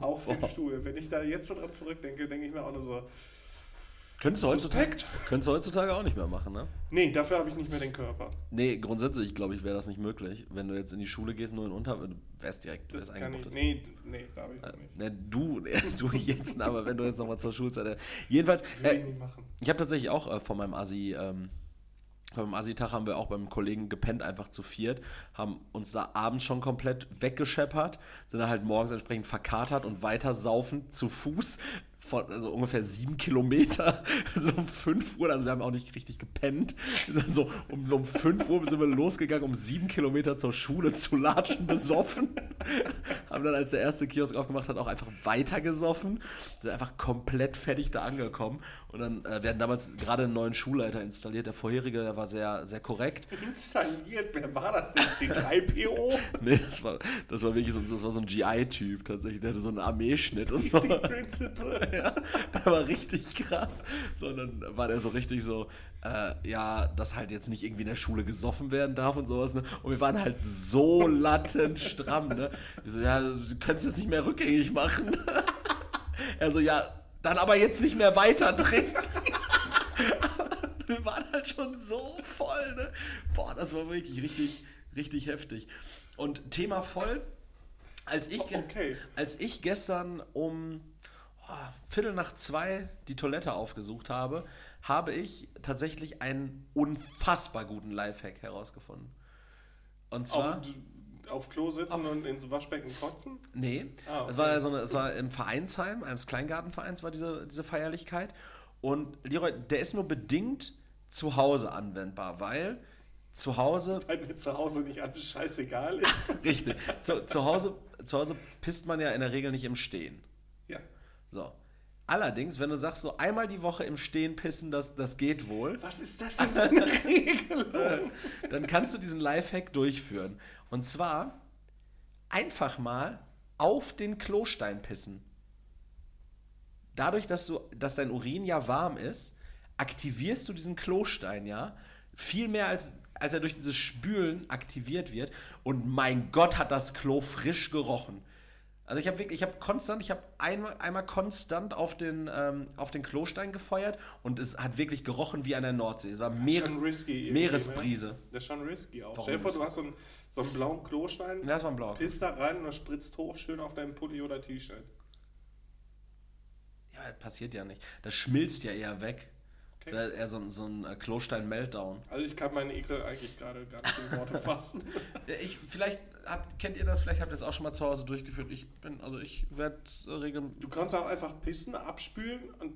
auf den Stuhl. Wenn ich da jetzt so dran zurückdenke, denke ich mir auch nur so, Könntest du heutzutage, könntest du heutzutage auch nicht mehr machen, ne? nee, dafür habe ich nicht mehr den Körper. Nee, grundsätzlich, glaube ich, wäre das nicht möglich. Wenn du jetzt in die Schule gehst, nur in Unter... Du wärst direkt Das wärst kann ich, nee, nee, darf ich noch nicht. Ne, du, du jetzt, aber wenn du jetzt nochmal zur Schulzeit... Äh, jedenfalls, äh, ich ich habe tatsächlich auch äh, von meinem Assi... Ähm, beim Assi-Tag haben wir auch beim Kollegen gepennt, einfach zu viert, haben uns da abends schon komplett weggescheppert, sind dann halt morgens entsprechend verkatert und weiter saufen zu Fuß von also ungefähr sieben Kilometer, so um 5 Uhr, also wir haben auch nicht richtig gepennt. So um, um 5 Uhr sind wir losgegangen, um sieben Kilometer zur Schule zu latschen, besoffen. haben dann, als der erste Kiosk aufgemacht hat, auch einfach weiter gesoffen, sind einfach komplett fertig da angekommen. Und dann äh, werden damals gerade einen neuen Schulleiter installiert. Der vorherige, der war sehr, sehr korrekt. Installiert, wer war das denn? C3PO? Nee, das war, das war wirklich so, das war so ein GI-Typ tatsächlich. Der hatte so einen Armeeschnitt und so. Easy Principle. ja, der war richtig krass. Sondern war der so richtig so, äh, ja, dass halt jetzt nicht irgendwie in der Schule gesoffen werden darf und sowas. Ne? Und wir waren halt so lattenstramm. Ne? Die so, ja, du könntest jetzt nicht mehr rückgängig machen. er so, ja, dann aber jetzt nicht mehr weiter trinken. wir waren halt schon so voll. Ne? Boah, das war wirklich richtig, richtig heftig. Und Thema voll als ich, Okay. als ich gestern um Viertel nach zwei die Toilette aufgesucht habe, habe ich tatsächlich einen unfassbar guten Lifehack herausgefunden. Und zwar. Auf, auf Klo sitzen und ins Waschbecken kotzen? Nee, Ah, okay. es, war so eine, es war im Vereinsheim, eines Kleingartenvereins war diese, diese Feierlichkeit. Und Leroy, der ist nur bedingt zu Hause anwendbar, weil zu Hause Weil mir zu Hause nicht alles scheißegal ist. Richtig. Zu, zu, Hause, zu Hause pisst man ja in der Regel nicht im Stehen. So. Allerdings, wenn du sagst, so einmal die Woche im Stehen pissen, das, das geht wohl, Was ist das denn für eine Regelung? dann kannst du diesen Lifehack durchführen. Und zwar einfach mal auf den Klostein pissen. Dadurch, dass, du, dass dein Urin ja warm ist, aktivierst du diesen Klostein ja viel mehr als, als er durch dieses Spülen aktiviert wird. Und mein Gott, hat das Klo frisch gerochen. Also ich habe wirklich, ich habe konstant, ich habe einmal, einmal konstant auf den, ähm, auf den Klostein gefeuert und es hat wirklich gerochen wie an der Nordsee. Es war Meeres, risky. irgendwie, Meeresbrise. Ne? Das ist schon risky auch. Warum Stell dir vor, du hast so einen, so einen blauen Klostein, Ja, das war ein blauer. pisst da rein und das spritzt hoch schön auf deinen Pulli oder T-Shirt. Ja, das passiert ja nicht. Das schmilzt ja eher weg. Okay. Das wäre eher so, ein- so ein äh, Klostein-Meltdown. Also ich kann meinen Ekel eigentlich gerade gar nicht in Worte fassen. Ja, ich, vielleicht habt, kennt ihr das, vielleicht habt ihr es auch schon mal zu Hause durchgeführt. Ich bin, also ich werde äh, regeln. Du kannst auch einfach pissen, abspülen und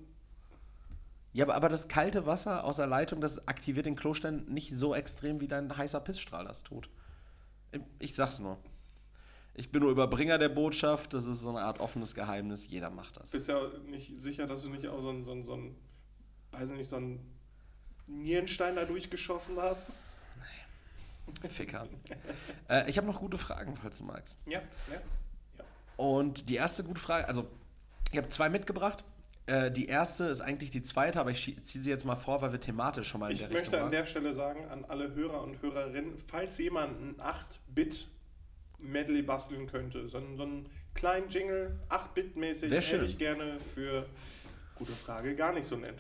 Ja, aber, aber das kalte Wasser aus der Leitung, das aktiviert den Klostein nicht so extrem, wie dein heißer Pissstrahl das tut. Ich, sag's nur. Ich bin nur Überbringer der Botschaft, das ist so eine Art offenes Geheimnis, jeder macht das. bist ja nicht sicher, dass du nicht auch so einen, so einen, so einen weiß nicht, so einen Nierenstein da durchgeschossen hast. Ficker. äh, ich habe noch gute Fragen, falls du magst. Ja, ja. ja. Und die erste gute Frage, also ich habe zwei mitgebracht. Äh, die erste ist eigentlich die zweite, aber ich ziehe sie jetzt mal vor, weil wir thematisch schon mal in Ich der möchte Richtung an waren. der Stelle sagen, an alle Hörer und Hörerinnen, falls jemand ein 8-Bit-Medley basteln könnte, so einen, so einen kleinen Jingle, 8-Bit-mäßig, Wär hätte ich gerne für, gute Frage, gar nicht so nett.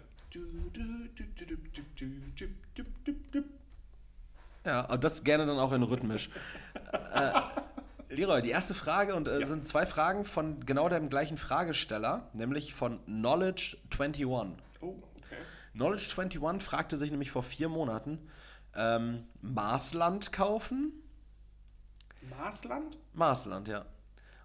Ja, und das gerne dann auch in rhythmisch. äh, Leroy, die erste Frage und äh, ja. sind zwei Fragen von genau dem gleichen Fragesteller, nämlich von Knowledge21. Oh, okay. Knowledge21 fragte sich nämlich vor vier Monaten, ähm, Marsland kaufen? Marsland? Marsland, ja.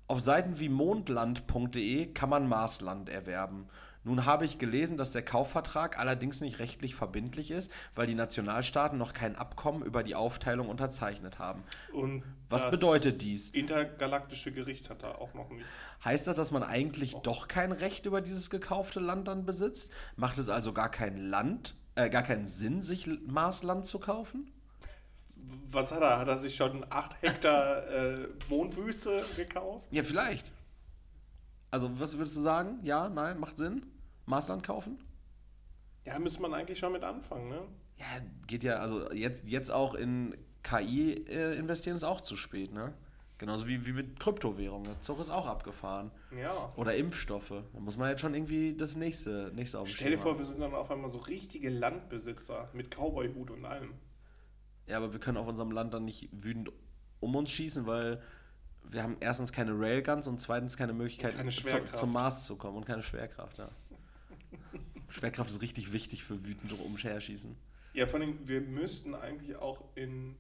Auf Seiten wie mondland.de kann man Marsland erwerben. Nun habe ich gelesen, dass der Kaufvertrag allerdings nicht rechtlich verbindlich ist, weil die Nationalstaaten noch kein Abkommen über die Aufteilung unterzeichnet haben. Und Was bedeutet dies? Intergalaktische Gericht hat da auch noch nicht. Heißt das, dass man eigentlich doch kein Recht über dieses gekaufte Land dann besitzt? Macht es also gar kein Land, äh, gar keinen Sinn, sich Marsland zu kaufen? Was hat er? Hat er sich schon 8 Hektar äh, Mondwüste gekauft? Ja, vielleicht. Also, was würdest du sagen? Ja, nein, macht Sinn? Marsland kaufen? Ja, müsste man eigentlich schon mit anfangen, ne? Ja, geht ja, also jetzt, jetzt auch in KI äh, investieren ist auch zu spät, ne? Genauso wie, wie mit Kryptowährungen. Der Zug ist auch abgefahren. Ja. Oder Impfstoffe. Da muss man jetzt schon irgendwie das nächste, nächste auf Stell dir vor, haben. wir sind dann auf einmal so richtige Landbesitzer mit Cowboy-Hut und allem. Ja, aber wir können auf unserem Land dann nicht wütend um uns schießen, weil wir haben erstens keine Railguns und zweitens keine Möglichkeit, keine zu, zum Mars zu kommen und keine Schwerkraft, ja. Schwerkraft ist richtig wichtig für wütend umherschießen. Ja, vor allem, wir müssten eigentlich auch in.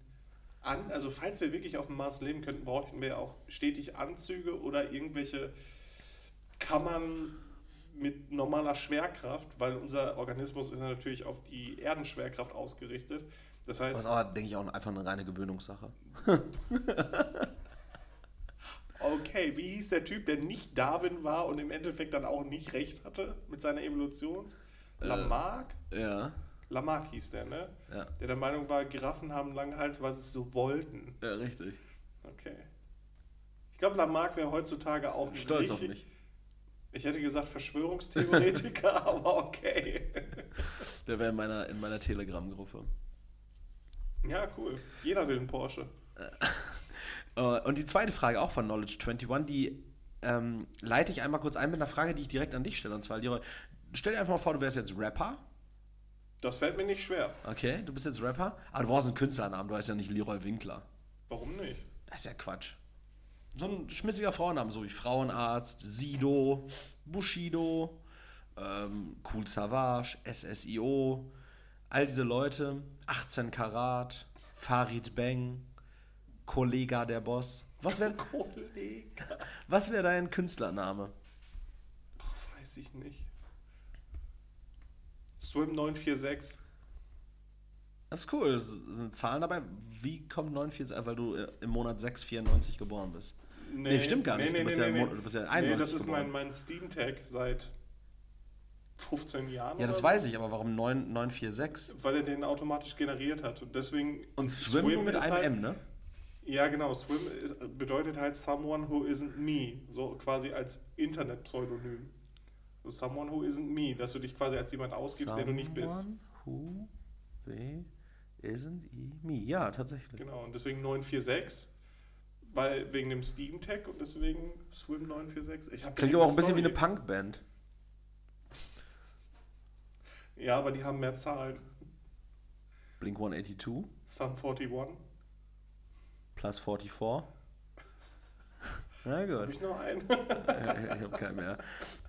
An, also, falls wir wirklich auf dem Mars leben könnten, bräuchten wir auch stetig Anzüge oder irgendwelche Kammern mit normaler Schwerkraft, weil unser Organismus ist ja natürlich auf die Erdenschwerkraft ausgerichtet. Das Das heißt, ist aber, denke ich, auch einfach eine reine Gewöhnungssache. okay, wie hieß der Typ, der nicht Darwin war und im Endeffekt dann auch nicht recht hatte mit seiner Evolutions? Lamarck? Ja, Lamarck hieß der, ne? ja, Der der Meinung war, Giraffen haben einen langen Hals, weil sie es so wollten. ja, richtig. Okay. Ich glaube, Lamarck wäre heutzutage auch ein Stolz auf richtig- mich. Ich hätte gesagt Verschwörungstheoretiker, aber okay. Der wäre in meiner, in meiner Telegram-Gruppe. Ja, cool. Jeder will einen Porsche. Äh, und die zweite Frage, auch von Knowledge 21, die ähm, leite ich einmal kurz ein mit einer Frage, die ich direkt an dich stelle. Und zwar, Leroy, stell dir einfach mal vor, du wärst jetzt Rapper. Das fällt mir nicht schwer. Okay, du bist jetzt Rapper. Aber du brauchst einen Künstlernamen, du heißt ja nicht Leroy Winkler. Warum nicht? Das ist ja Quatsch. So ein schmissiger Frauenname, so wie Frauenarzt, Sido, Bushido, ähm, Cool Savage, SSIO, all diese Leute, 18 Karat, Farid Bang, Kollega der Boss. Was wäre was wär dein Künstlername? Boah, weiß ich nicht. Swim 946. Das ist cool, es sind Zahlen dabei. Wie kommt 49, weil du äh, im Monat 694 geboren bist? Nee, stimmt gar nicht. Du bist ja Mon- du bist ja nee, 91 das ist geboren. mein, mein Steam-Tag seit 15 Jahren. Ja, das oder weiß ich, aber warum 9, 946? so. Weil er den automatisch generiert hat. Und deswegen. Und Swim, nur mit einem halt, M, ne? Ja, genau. Swim bedeutet halt someone who isn't me. So quasi als Internet-Pseudonym. So someone who isn't me. Dass du dich quasi als jemand ausgibst, der du nicht bist. Someone Who isn't he me? Ja, tatsächlich. Genau. Und deswegen 946. Weil wegen dem Steam-Tag und deswegen Swim 946. Ich Klingt aber auch ein bisschen wie eine Punkband. Ja, aber die haben mehr Zahlen. Blink 182 Sum 41. plus 44. Na Hab gut. ich noch einen? ich habe keinen mehr.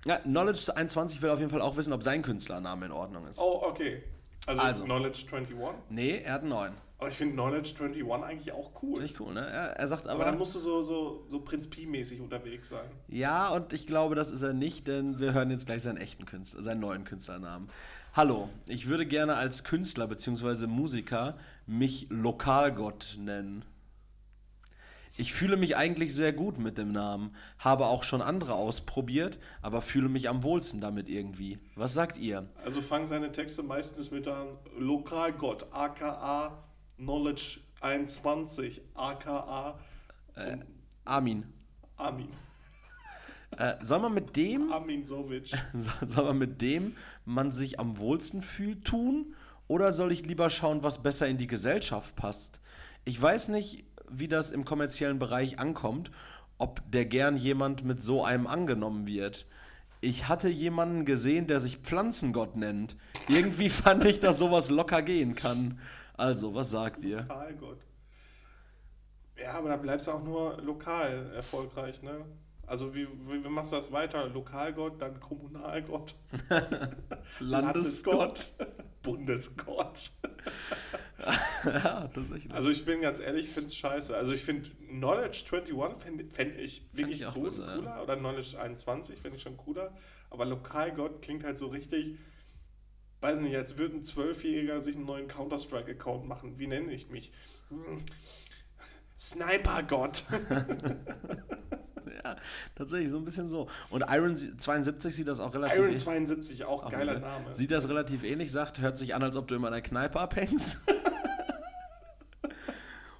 Ja, Knowledge 21 will auf jeden Fall auch wissen, ob sein Künstlername in Ordnung ist. Oh, okay. Also, Also. Knowledge 21. Nee, er hat einen neuen. Aber ich finde Knowledge 21 eigentlich auch cool. Ich cool, ne? Er, er sagt aber, aber. dann musst du so, so, so Prinz Pi-mäßig unterwegs sein. ja, und ich glaube, das ist er nicht, denn wir hören jetzt gleich seinen echten Künstler, seinen neuen Künstlernamen. Hallo, ich würde gerne als Künstler bzw. Musiker mich Lokalgott nennen. Ich fühle mich eigentlich sehr gut mit dem Namen, habe auch schon andere ausprobiert, aber fühle mich am wohlsten damit irgendwie. Was sagt ihr? Also fangen seine Texte meistens mit an Lokalgott, aka Knowledge 21, aka Armin. Armin. Äh, soll man mit dem Armin Sovic. So- Soll man mit dem man sich am wohlsten fühlt tun? Oder soll ich lieber schauen, was besser in die Gesellschaft passt? Ich weiß nicht, wie das im kommerziellen Bereich ankommt, ob der gern jemand mit so einem angenommen wird. Ich hatte jemanden gesehen, der sich Pflanzengott nennt. Irgendwie fand ich, dass sowas locker gehen kann. Also, was sagt ihr? Lokalgott. Ja, aber da bleibst du auch nur lokal erfolgreich, ne? Also wie, wie, wie machst du das weiter? Lokalgott, dann Kommunalgott, Landesgott. Bundesgott. Ja, tatsächlich. Also ich bin ganz ehrlich, ich finde es scheiße. Also ich finde Knowledge 21 fände fänd ich wirklich ich auch cool, besser, ja. cooler. Oder Knowledge 21 fände ich schon cooler. Aber Lokalgott klingt halt so richtig, weiß nicht, als würde ein Zwölfjähriger sich einen neuen Counter-Strike-Account machen. Wie nenne ich mich? Hm. Snipergott. ja, tatsächlich, so ein bisschen so. Und Iron 72 sieht das auch relativ Iron ähnlich- 72, auch Auch geiler ne? Name. Sieht das relativ ähnlich, sagt, hört sich an, als ob du in einer Kneipe abhängst.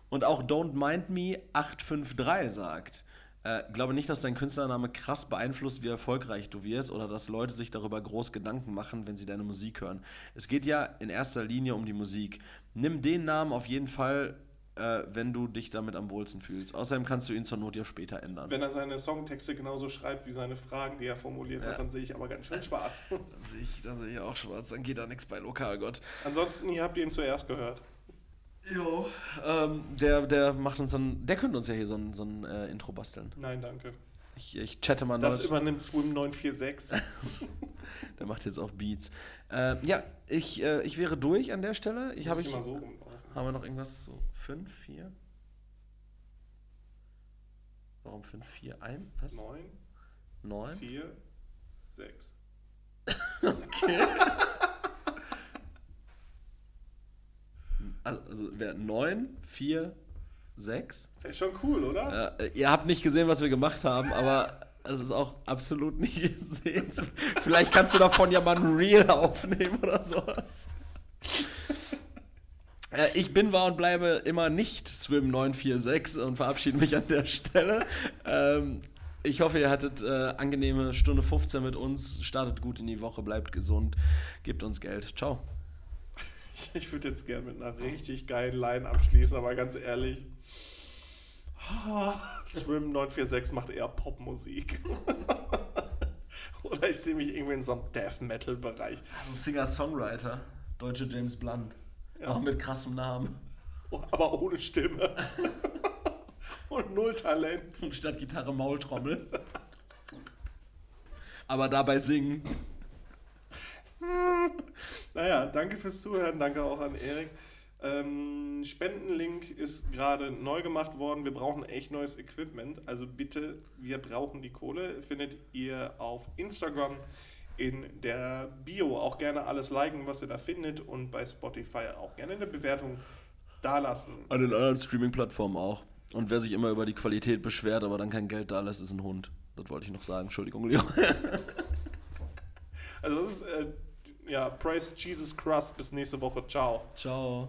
Und auch Don't Mind Me 853 sagt, äh, glaube nicht, dass dein Künstlername krass beeinflusst, wie erfolgreich du wirst oder dass Leute sich darüber groß Gedanken machen, wenn sie deine Musik hören. Es geht ja in erster Linie um die Musik. Nimm den Namen auf jeden Fall, äh, wenn du dich damit am wohlsten fühlst. Außerdem kannst du ihn zur Not ja später ändern. Wenn er seine Songtexte genauso schreibt wie seine Fragen, die er formuliert Ja. hat, dann sehe ich aber ganz schön schwarz. Dann sehe ich, dann sehe ich auch schwarz, dann geht da nichts bei Lokalgott. Ansonsten, ihr habt ihn zuerst gehört. Jo. Ähm, der, der macht uns dann, der könnte uns ja hier so ein, so ein äh, Intro basteln. Nein, danke. Ich, ich chatte mal Das Leute. übernimmt Swim 946. Der macht jetzt auch Beats. Ähm, ja, ich, äh, ich wäre durch an der Stelle. Ich habe ich. immer so rumlaufen. Haben wir noch irgendwas so? Fünf, vier? Warum fünf, vier, ein? Was? 9, Neun? 4, 6. Also, also wäre neun, vier, sechs? Wäre schon cool, oder? Äh, ihr habt nicht gesehen, was wir gemacht haben, aber es ist auch absolut nicht gesehen. Vielleicht kannst du davon ja mal ein Reel aufnehmen oder sowas. Äh, ich bin, war und bleibe immer nicht Swim 946 und verabschiede mich an der Stelle. Ähm, Ich hoffe, ihr hattet äh, angenehme Stunde 15 mit uns. Startet gut in die Woche, bleibt gesund, gebt uns Geld. Ciao. Ich würde jetzt gerne mit einer richtig geilen Line abschließen, aber ganz ehrlich. Swim 946 macht eher Popmusik. Oder ich sehe mich irgendwie in so einem Death Metal Bereich. Also Singer-Songwriter, deutsche James Blunt. Auch mit krassem Namen. Aber ohne Stimme. Und null Talent. Und statt Gitarre Maultrommel. Aber dabei singen. Naja, danke fürs Zuhören. Danke auch an Erik. Ähm, Spendenlink ist gerade neu gemacht worden. Wir brauchen echt neues Equipment. Also bitte, wir brauchen die Kohle. Findet ihr auf Instagram in der Bio. Auch gerne alles liken, was ihr da findet. Und bei Spotify auch gerne eine Bewertung dalassen. An den anderen Streaming-Plattformen auch. Und wer sich immer über die Qualität beschwert, aber dann kein Geld da lässt, ist ein Hund. Das wollte ich noch sagen. Entschuldigung, Leon. also das ist, äh, ja, Praise Jesus Christ. Bis nächste Woche. Ciao. Ciao.